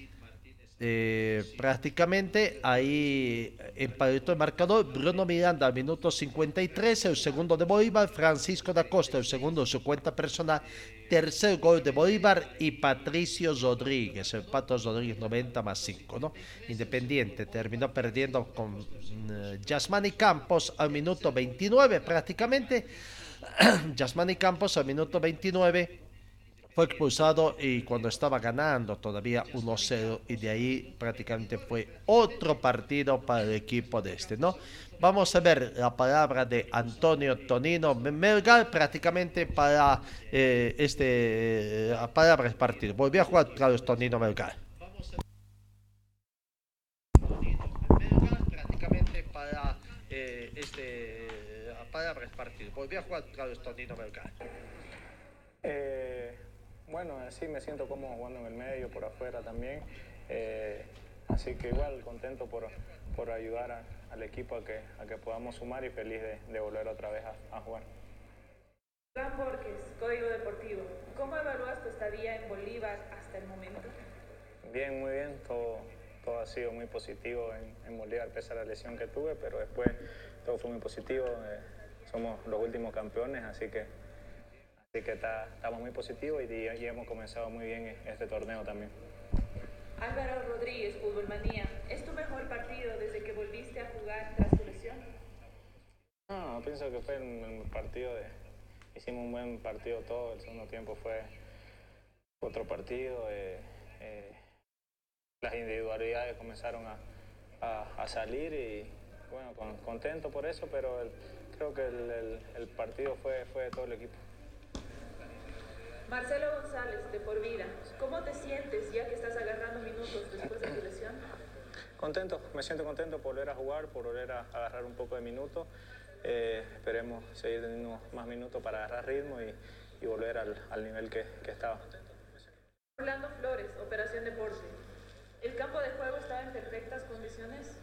eh, prácticamente ahí emparejó el marcador. Bruno Miranda al minuto 53, el segundo de Bolívar. Francisco da Costa, el segundo de su cuenta personal. Tercer gol de Bolívar y Patricio Rodríguez, el Pato Rodríguez 90 más 5, ¿no? Independiente terminó perdiendo con uh, Yasmani Campos al minuto 29 prácticamente. Yasmani Campos al minuto 29 fue expulsado y cuando estaba ganando todavía 1-0 y de ahí prácticamente fue otro partido para el equipo de este, ¿no? Vamos a ver la palabra de Antonio Tonino Melgar prácticamente para eh, este la palabra del partido. Volvió a jugar Carlos Tonino Melgar. prácticamente para eh, este la palabra partido. A jugar Carlos Tonino Melgar. Eh, bueno, sí me siento cómodo jugando en el medio, por afuera también. Eh, así que igual contento por, por ayudar a, al equipo a que, a que podamos sumar y feliz de, de volver otra vez a, a jugar. Juan Borges, Código Deportivo. ¿Cómo evalúas tu estadía en Bolívar hasta el momento? Bien, muy bien. Todo, todo ha sido muy positivo en, en Bolívar, pese a la lesión que tuve, pero después todo fue muy positivo. Eh, somos los últimos campeones, así que Así que está, estamos muy positivos y, y, hemos comenzado muy bien este torneo también. Álvaro Rodríguez, Fútbol Manía, ¿es tu mejor partido desde que volviste a jugar tras tu lesión? No, pienso que fue el partido de... Hicimos un buen partido todo, el segundo tiempo fue otro partido. Eh, eh, las individualidades comenzaron a, a, a, salir y bueno, con, contento por eso, pero el, creo que el, el, el partido fue, fue de todo el equipo. Marcelo González, de Por Vida, ¿cómo te sientes ya que estás agarrando minutos después de tu lesión? Contento, me siento contento por volver a jugar, por volver a agarrar un poco de minutos. Eh, esperemos seguir teniendo más minutos para agarrar ritmo y, y volver al, al, nivel que, que estaba. Orlando Flores, Operación Deporte. ¿El campo de juego estaba en perfectas condiciones?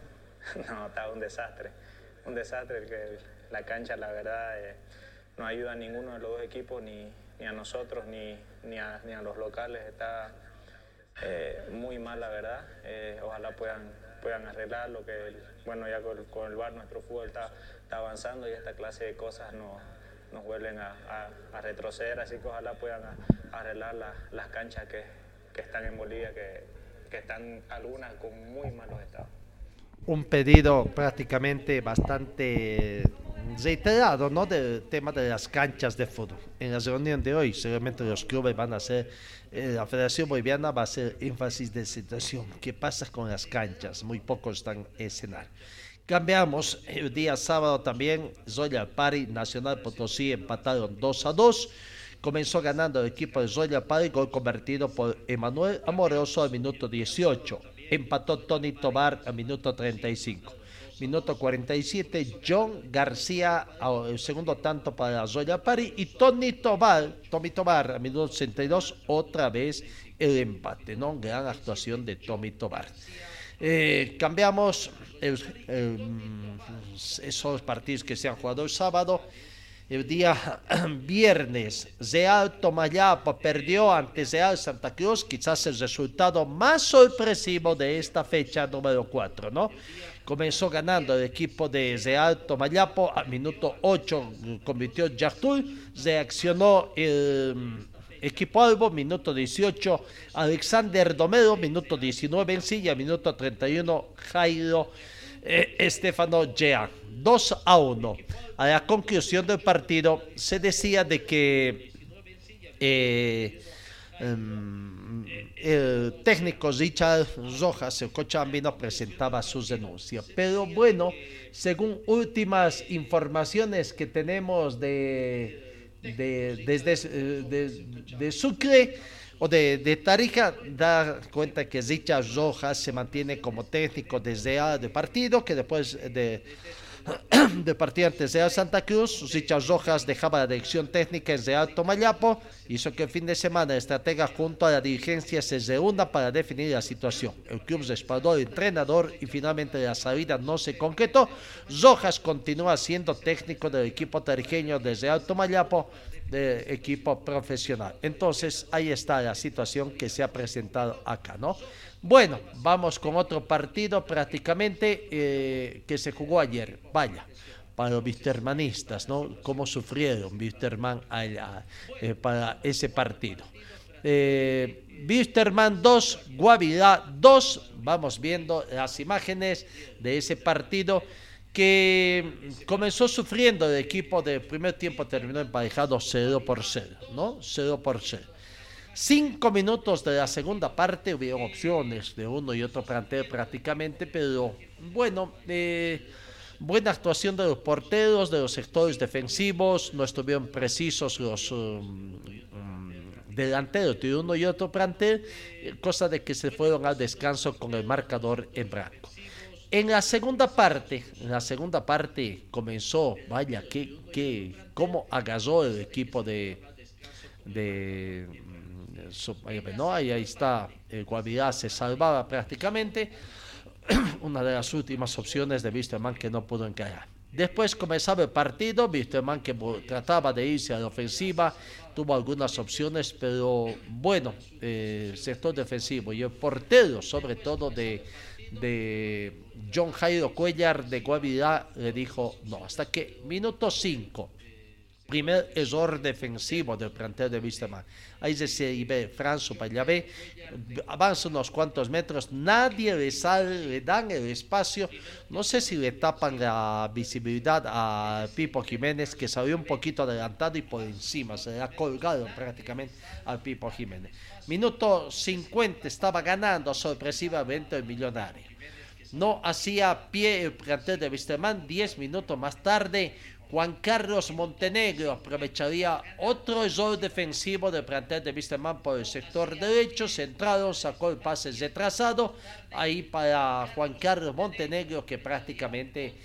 no, estaba un desastre. Un desastre, que la cancha, la verdad, eh, no ayuda a ninguno de los dos equipos ni ni a nosotros ni, ni, a, ni a los locales. Está eh, muy mal, la verdad. Eh, ojalá puedan, puedan arreglar lo que, bueno, ya con, el bar nuestro fútbol está, está avanzando y esta clase de cosas no, nos vuelven a, retroceder, así que ojalá puedan arreglar la, las canchas que, que, están en Bolivia, que, que están algunas con muy malos estados. Un pedido prácticamente bastante reiterado, ¿no? Del tema de las canchas de fútbol. En la reunión de hoy, seguramente los clubes van a hacer, eh, la Federación Boliviana va a hacer énfasis de situación. ¿Qué pasa con las canchas? Muy pocos están en. Cambiamos el día sábado también, Zoya Pari, Nacional Potosí empataron 2 a 2. Comenzó ganando el equipo de Zoya Pari, gol convertido por Emanuel Amoroso al minuto 18. Empató Tony Tobar al minuto 35 minuto 47, John García, el segundo tanto para Zoya Pari, y Tony Tobar, Tommy Tobar, a minuto 62, otra vez el empate, ¿no? Gran actuación de Tommy Tobar. Eh, cambiamos el, esos partidos que se han jugado el sábado. El día viernes, Real Tomayapo perdió ante Real Santa Cruz, quizás el resultado más sorpresivo de esta fecha número 4, ¿no? comenzó ganando el equipo de Real Tomayapo, a minuto 8 convirtió Yartul, reaccionó el equipo Albo, minuto 18, Alexander Domero, minuto 19 en silla, minuto 31, Jairo Estefano Gea, 2 a 1. A la conclusión del partido se decía de que eh, um, el técnico Richard Rojas, el cochabambino, presentaba sus denuncias. Pero bueno, según últimas informaciones que tenemos de, de desde de, de, Sucre o de, de, Tarija, da cuenta que Richard Rojas se mantiene como técnico desde el partido, que después de de partida ante Real Santa Cruz, hinchas rojas dejaba la dirección técnica en Real Tomayapo, hizo que el fin de semana el estratega junto a la dirigencia se reúna para definir la situación. El club respaldó al entrenador y finalmente la salida no se concretó. Rojas continúa siendo técnico del equipo tarijeño de Real Tomayapo, de equipo profesional. Entonces, ahí está la situación que se ha presentado acá, ¿no? Bueno, vamos con otro partido prácticamente eh, que se jugó ayer. Vaya, para los Wistermanistas, ¿no? Cómo sufrieron Wisterman allá, eh, para ese partido. Eh, Wisterman 2, Guavirá 2. Vamos viendo las imágenes de ese partido que comenzó sufriendo el equipo de primer tiempo, terminó emparejado 0 por 0, ¿no? 0 por 0. Cinco minutos de la segunda parte hubieron opciones de uno y otro plantel prácticamente, pero bueno, eh, buena actuación de los porteros, de los sectores defensivos, no estuvieron precisos los um, um, delanteros de uno y otro plantel, eh, cosa de que se fueron al descanso con el marcador en blanco. En la segunda parte, en la segunda parte comenzó, vaya, que, que cómo agarró el equipo de, de no, ahí, ahí está, el Guavirá salvaba prácticamente, una de las últimas opciones de Wisterman que no pudo encarar. Después comenzaba el partido, Wisterman que trataba de irse a la ofensiva, tuvo algunas opciones, pero bueno, eh, sector defensivo y el portero, sobre todo de, de John Jairo Cuellar de Guavirá, le dijo no, hasta que minuto 5 primer error defensivo del plantel de Wisterman. Ahí se ve Franzo Pallavé, avanza unos cuantos metros, nadie le sale, le dan el espacio. No sé si le tapan la visibilidad a Pipo Jiménez, que salió un poquito adelantado y por encima, se le ha colgado prácticamente al Pipo Jiménez. Minuto 50 estaba ganando sorpresivamente el millonario. No hacía pie el plantel de Wisterman, 10 minutos más tarde Juan Carlos Montenegro aprovecharía otro error defensivo del plantel de Wisterman por el sector derecho, centrado, sacó el pase retrasado, ahí para Juan Carlos Montenegro que prácticamente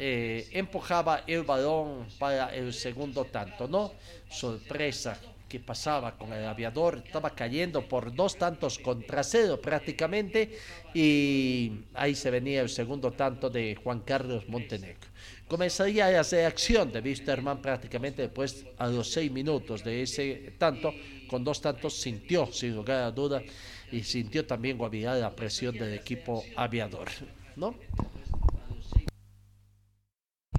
eh, empujaba el balón para el segundo tanto, ¿no? Sorpresa que pasaba con el aviador, estaba cayendo por dos tantos contra cero prácticamente y ahí se venía el segundo tanto de Juan Carlos Montenegro comenzaría a hacer acción de Wisterman prácticamente después a los seis minutos de ese tanto, con dos tantos sintió sin lugar a duda y sintió también Guavirá la presión del equipo aviador, ¿no?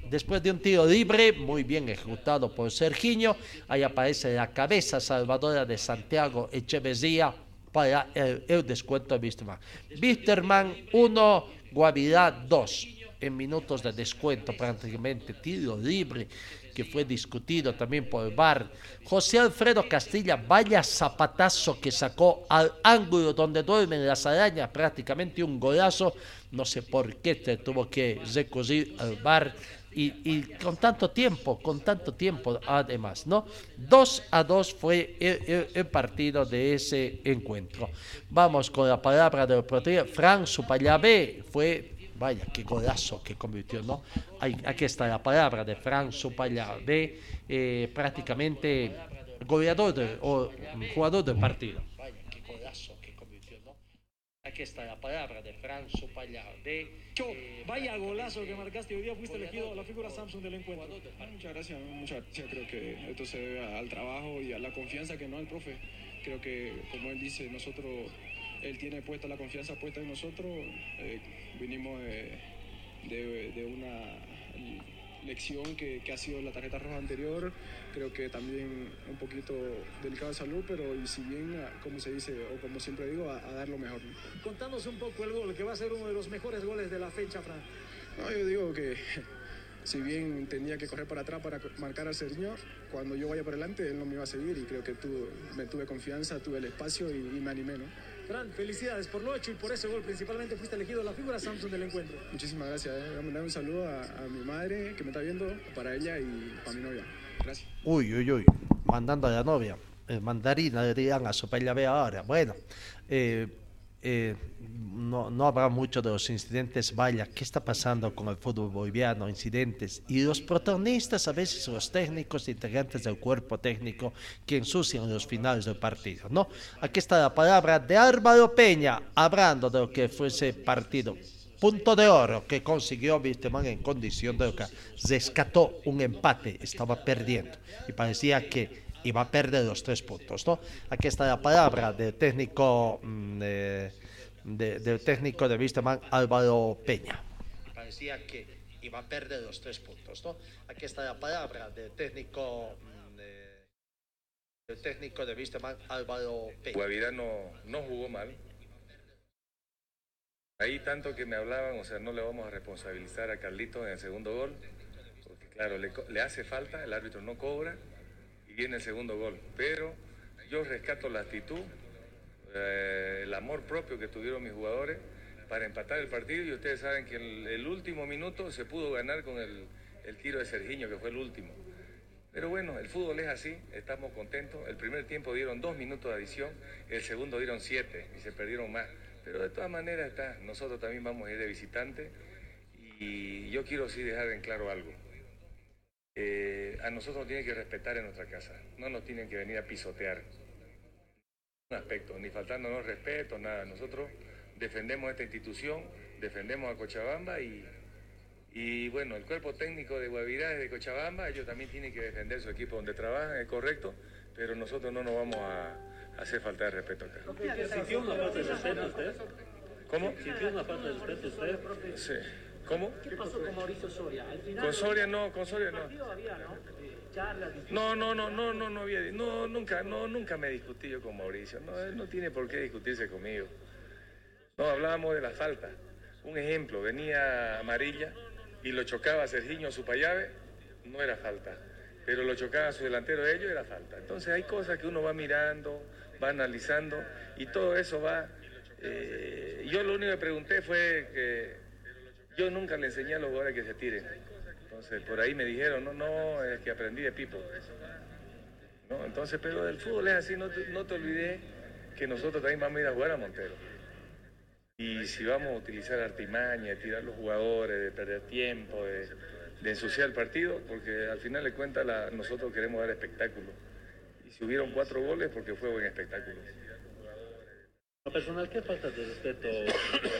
Después de un tiro libre, muy bien ejecutado por Sergiño, ahí aparece la cabeza salvadora de Santiago Echeverría para el, descuento de Wisterman. Wisterman 1, Guavirá 2 en minutos de descuento prácticamente, tiro libre que fue discutido también por el VAR. José Alfredo Castilla, vaya zapatazo que sacó al ángulo donde duermen las arañas, prácticamente un golazo. No sé por qué te tuvo que recurrir al VAR y, con tanto tiempo, con tanto tiempo además, ¿no? 2 a 2 fue el, partido de ese encuentro. Vamos con la palabra del proteína. Fran Supayabé fue Vaya, qué golazo que convirtió, ¿no? aquí está la palabra de Fran Supayabé, eh, prácticamente goleador o jugador del partido. Vaya, qué golazo que convirtió, ¿no? Aquí está la palabra de Fran Supayabé. Eh, vaya golazo que marcaste hoy día, fuiste elegido la figura Samsung del encuentro. Muchas gracias, muchas gracias. Creo que esto se debe al trabajo y a la confianza que no el profe. Creo que, como él dice, nosotros él tiene puesta la confianza puesta en nosotros. Eh, vinimos de, una lección que, ha sido la tarjeta roja anterior. Creo que también un poquito delicado de salud, pero y si bien, como se dice, o como siempre digo, a, dar lo mejor. Contanos un poco el gol, que va a ser uno de los mejores goles de la fecha, Fran. No, yo digo que si bien tenía que correr para atrás para marcar al señor, cuando yo vaya para adelante, él no me iba a seguir y creo que me tuve confianza, tuve el espacio y, y me animé, ¿no? Fran, felicidades por lo hecho y por ese gol. Principalmente fuiste elegido la figura Samsung del encuentro. Muchísimas gracias. Eh. Voy a mandar un saludo a, mi madre que me está viendo, para ella y para mi novia. Gracias. Uy, uy, uy. Mandando a la novia. Eh, mandarina le dirían a su ahora. Bueno, eh, eh, no, no habrá mucho de los incidentes. Vaya, ¿qué está pasando con el fútbol boliviano? Incidentes. Y los protagonistas, a veces los técnicos, integrantes del cuerpo técnico, que ensucian los finales del partido, ¿no? Aquí está la palabra de Álvaro Peña, hablando de lo que fue ese partido. Punto de oro que consiguió Wisterman en condición de que rescató un empate, estaba perdiendo y parecía que iba a perder los tres puntos, ¿no? Aquí está la palabra del técnico mm, de, de- del técnico de Wisterman, Álvaro Peña. Parecía que iba a perder los tres puntos, ¿no? Aquí está la palabra del técnico mm, de- del técnico de Wisterman, Álvaro Peña. Guavirá no, no jugó mal. Ahí tanto que me hablaban, o sea, no le vamos a responsabilizar a Carlitos en el segundo gol, porque claro, le, le hace falta, el árbitro no cobra y viene el segundo gol. Pero yo rescato la actitud, eh, el amor propio que tuvieron mis jugadores para empatar el partido y ustedes saben que el, el último minuto se pudo ganar con el, el tiro de Sergiño, que fue el último. Pero bueno, el fútbol es así, estamos contentos. El primer tiempo dieron dos minutos de adición, el segundo dieron siete y se perdieron más. Pero de todas maneras está, nosotros también vamos a ir de visitante y yo quiero sí dejar en claro algo. Eh, a nosotros nos tienen que respetar en nuestra casa, no nos tienen que venir a pisotear. Un aspecto, ni faltándonos respeto, nada. Nosotros defendemos esta institución, defendemos a Cochabamba y, y bueno, el cuerpo técnico de Guavirá es de Cochabamba, ellos también tienen que defender su equipo donde trabajan, es correcto, pero nosotros no nos vamos a hacer falta de respeto acá. ¿Sintió una falta de respeto usted? ¿Cómo? ¿Sintió una falta de respeto usted? Sí. ¿Cómo? ¿Qué pasó con Mauricio Soria? Al final Con Soria no, con Soria no. había, ¿no? Eh, charlas, No, no, no, no, no, no había, no, nunca, no, nunca me discutí yo con Mauricio. No, él no tiene por qué discutirse conmigo. No, hablábamos de la falta. Un ejemplo, venía amarilla y lo chocaba Sergiño a su payave, no era falta. Pero lo chocaba su delantero de ellos, era falta. Entonces hay cosas que uno va mirando, va analizando y todo eso va. eh, yo lo único que pregunté fue que yo nunca le enseñé a los jugadores que se tiren. Entonces por ahí me dijeron, no, no, es que aprendí de Pipo. Entonces, pero el fútbol es así, no te, no te olvides que nosotros también vamos a ir a jugar a Montero. Y si vamos a utilizar artimaña, de tirar los jugadores, de perder tiempo, de, ensuciar el partido, porque al final de cuentas nosotros queremos dar espectáculo. Y si hubieron cuatro goles, porque fue buen espectáculo. Lo personal, ¿qué falta de respeto,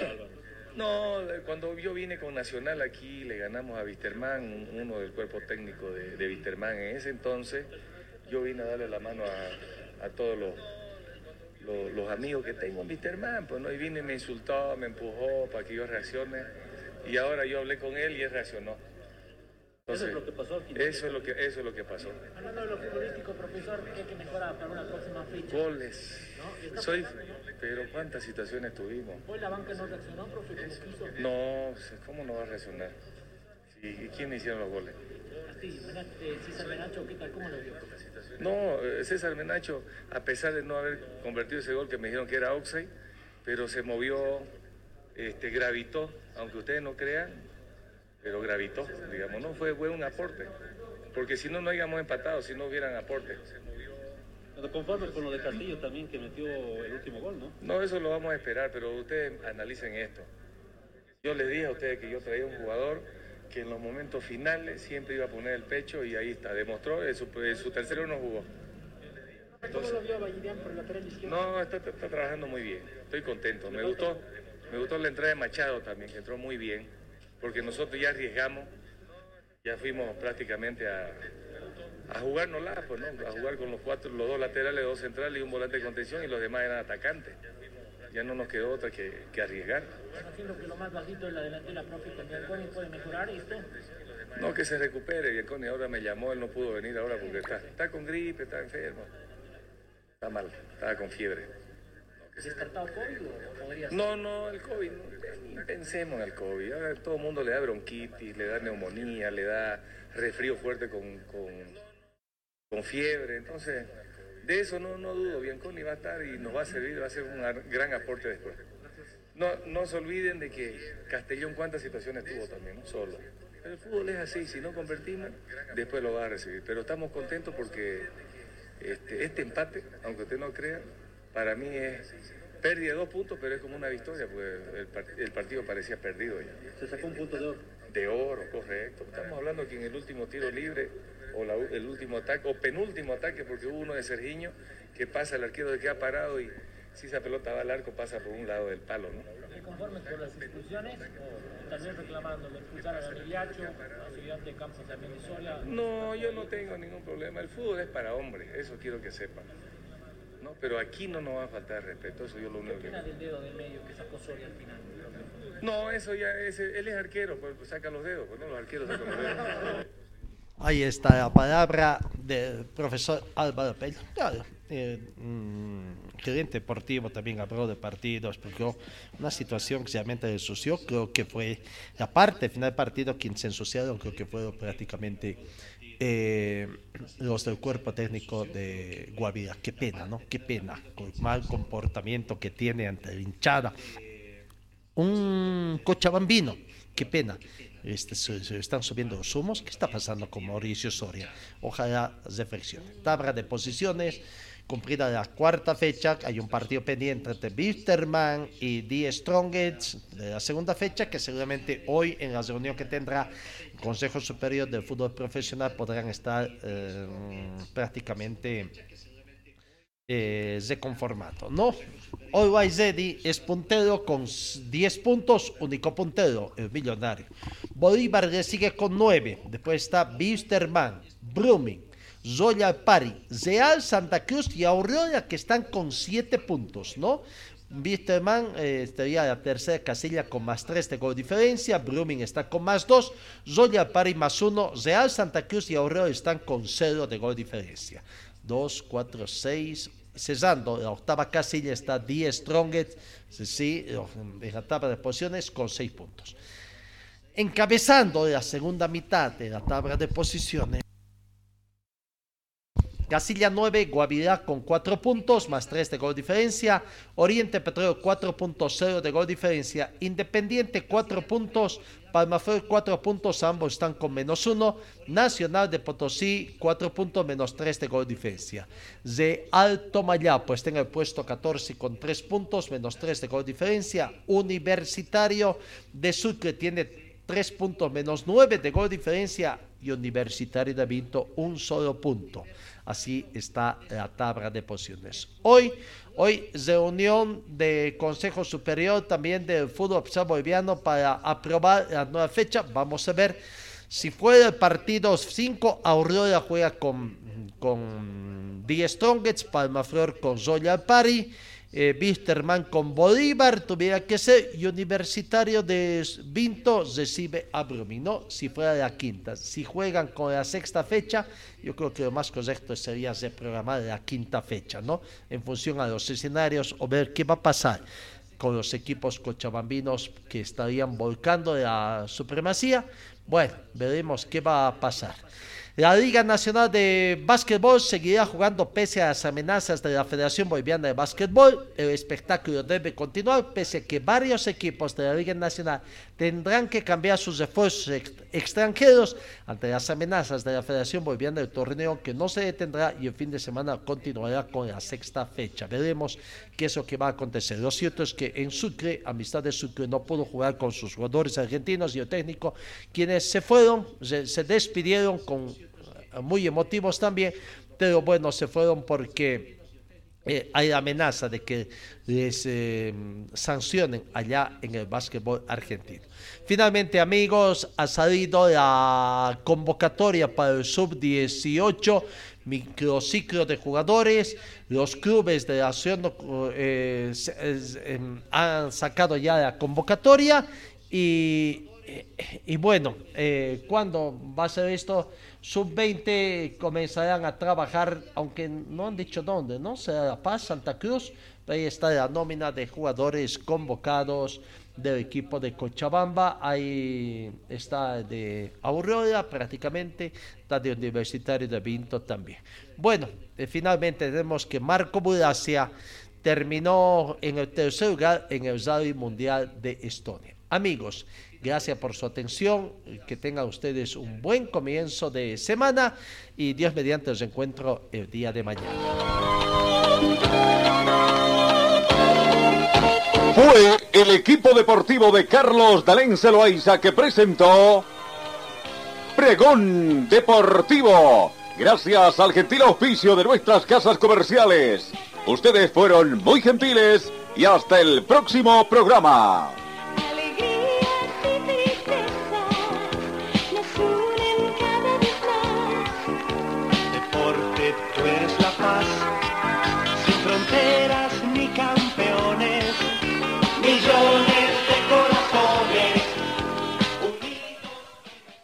Álvaro? No, cuando yo vine con Nacional aquí, le ganamos a Wisterman, uno del cuerpo técnico de, de en ese entonces, yo vine a darle la mano a, todos los amigos que tengo en Wisterman, pues no, y vine y me insultó, me empujó para que yo reaccione, y ahora yo hablé con él y él reaccionó. Eso es lo que pasó. Eso es lo que, eso es lo que pasó. Hablando de lo futbolístico, profesor, ¿qué hay que mejorar para una próxima fecha? Goles. ¿No? ¿Está Soy, pasando? pero ¿cuántas situaciones tuvimos? Hoy la banca no reaccionó, profe, como quiso. No, ¿cómo no va a reaccionar? ¿y quién hicieron los goles? Eh, César Menacho, ¿qué tal? ¿Cómo lo vio? No, eh, César Menacho, a pesar de no haber convertido ese gol que me dijeron que era Oxide, pero se movió, este, gravitó, aunque ustedes no crean, pero gravitó, digamos, no fue, fue un aporte, porque si no, no habíamos empatado, si no hubieran aporte. Pero conforme con lo de Castillo también, que metió el último gol, ¿no? No, eso lo vamos a esperar, pero ustedes analicen esto. Yo les dije a ustedes que yo traía un jugador que en los momentos finales siempre iba a poner el pecho y ahí está, demostró, en su, en su tercero no jugó. ¿Cómo lo vio por el lateral izquierdo? No, está, está- está trabajando muy bien. Estoy contento. Me gustó, me gustó la entrada de Machado también, que entró muy bien, porque nosotros ya arriesgamos, ya fuimos prácticamente a, a jugárnosla, pues, ¿no? A jugar con los cuatro, los dos laterales, dos centrales y un volante de contención y los demás eran atacantes. Ya no nos quedó otra que, que arriesgar. Que lo más bajito es la delantera, Bianconi puede mejorar esto. No, que se recupere. Bianconi ahora me llamó, él no pudo venir ahora porque está, está con gripe, está enfermo. Está mal, estaba con fiebre. ¿Descartado COVID o? No, no, el COVID, no, pensemos en el COVID. Todo el mundo le da bronquitis, le da neumonía, le da resfrío fuerte con, con, fiebre. Entonces, de eso no, no dudo. Bianconi va a estar y nos va a servir, va a ser un gran aporte después. No, no se olviden de que Castellón cuántas situaciones tuvo también, no solo. El fútbol es así, si no convertimos, después lo va a recibir. Pero estamos contentos porque este, este empate, aunque usted no crea, para mí es pérdida de dos puntos, pero es como una victoria, porque el, par- el partido parecía perdido ya. Se sacó un punto de oro. De oro, correcto. Estamos hablando que en el último tiro libre, o la el último ataque, o penúltimo ataque, porque hubo uno de Sergiño, que pasa, el arquero de queda parado y si esa pelota va al arco, pasa por un lado del palo, ¿no? ¿Conformes con las expulsiones o también reclamando expulsaron a Miliacho, a Estudiante de Campos también de Soria? No, yo no tengo ningún problema. El fútbol es para hombres, eso quiero que sepan. ¿No? Pero aquí no nos va a faltar respeto, eso yo lo único ¿Qué que... opina del dedo del medio que sacó Soria al final? No, eso ya, es, él es arquero, pues pues saca los dedos, pues no, los arqueros sacan los dedos. Ahí está la palabra del profesor Álvaro Peña. Claro, eh, mm, gerente deportivo también habló de partido, explicó una situación que realmente ensució. Creo que fue la parte final del partido quien se ensuciaron, creo que fueron prácticamente eh, los del cuerpo técnico de Guavira. Qué pena, ¿no? Qué pena, con mal comportamiento que tiene ante la hinchada un cochabambino, qué pena. Este, se, se están subiendo los humos. ¿Qué está pasando con Mauricio Soria? Ojalá reflexione. Tabla de posiciones, cumplida la cuarta fecha. Hay un partido pendiente entre Bisterman y Die Strongets de la segunda fecha, que seguramente hoy en la reunión que tendrá el Consejo Superior del Fútbol Profesional podrán estar eh, prácticamente eh, reconformado, ¿no? Always Ready es puntero con s- 10 puntos, único puntero, el millonario. Bolívar le sigue con 9, después está Bisterman, Brumming, Royal Pari, Real Santa Cruz y Aurora que están con 7 puntos, ¿no? Bisterman eh, estaría en la tercera casilla con más 3 de gol diferencia, Brumming está con más 2, Royal Pari más 1, Real Santa Cruz y Aurora están con 0 de gol diferencia. 2, 4, 6. Cesando, la octava casilla está 10 Strongest, sí, en la tabla de posiciones con 6 puntos. Encabezando la segunda mitad de la tabla de posiciones. Casilla 9, Guavirá con 4 puntos, más 3 de gol diferencia. Oriente Petróleo 4.0 de gol diferencia. Independiente 4 puntos. Palmaflor 4 puntos, ambos están con menos 1. Nacional de Potosí 4 puntos, menos 3 de gol diferencia. De Alto Mayá, pues en el puesto 14 con 3 puntos, menos 3 de gol diferencia. Universitario de Sucre tiene 3 puntos menos 9 de gol diferencia y Universitario de Vinto un solo punto. Así está la tabla de posiciones. Hoy, hoy reunión de Consejo Superior también del Fútbol Boliviano para aprobar la nueva fecha. Vamos a ver si fuera el partido 5, Aurora juega con, con Die Strongets, Palmaflor con Royal Party eh, con Bolívar tuviera que ser y Universitario de Vinto recibe a Brumino si fuera la quinta. Si juegan con la sexta fecha, yo creo que lo más correcto sería reprogramar la quinta fecha, ¿no? En función a los escenarios o ver qué va a pasar con los equipos cochabambinos que estarían volcando la supremacía. Bueno, veremos qué va a pasar. La Liga Nacional de Básquetbol seguirá jugando pese a las amenazas de la Federación Boliviana de Básquetbol. El espectáculo debe continuar pese a que varios equipos de la Liga Nacional tendrán que cambiar sus refuerzos ex- extranjeros ante las amenazas de la Federación Boliviana del torneo que no se detendrá y el fin de semana continuará con la sexta fecha. Veremos qué es lo que va a acontecer. Lo cierto es que en Sucre, Amistad de Sucre no pudo jugar con sus jugadores argentinos y el técnico, quienes se fueron, se, despidieron con muy emotivos también, pero bueno, se fueron porque eh, hay amenaza de que les eh, sancionen allá en el básquetbol argentino. Finalmente, amigos, ha salido la convocatoria para el sub-18, microciclo de jugadores. Los clubes de la ciudad eh, em, han sacado ya la convocatoria y, y bueno, ¿cuándo va a ser esto? Sub-20 comenzarán a trabajar, aunque no han dicho dónde, ¿no? Será La Paz, Santa Cruz, ahí está la nómina de jugadores convocados del equipo de Cochabamba, ahí está de Aurora prácticamente, está de Universitario de Vinto también. Bueno, eh, finalmente tenemos que Marco Buracia terminó en el tercer lugar en el Rally Mundial de Estonia. Amigos, gracias por su atención, que tengan ustedes un buen comienzo de semana y Dios mediante los encuentro el día de mañana. Fue el equipo deportivo de Carlos Dalén Celoaiza que presentó Pregón Deportivo. Gracias al gentil auspicio de nuestras casas comerciales. Ustedes fueron muy gentiles y hasta el próximo programa.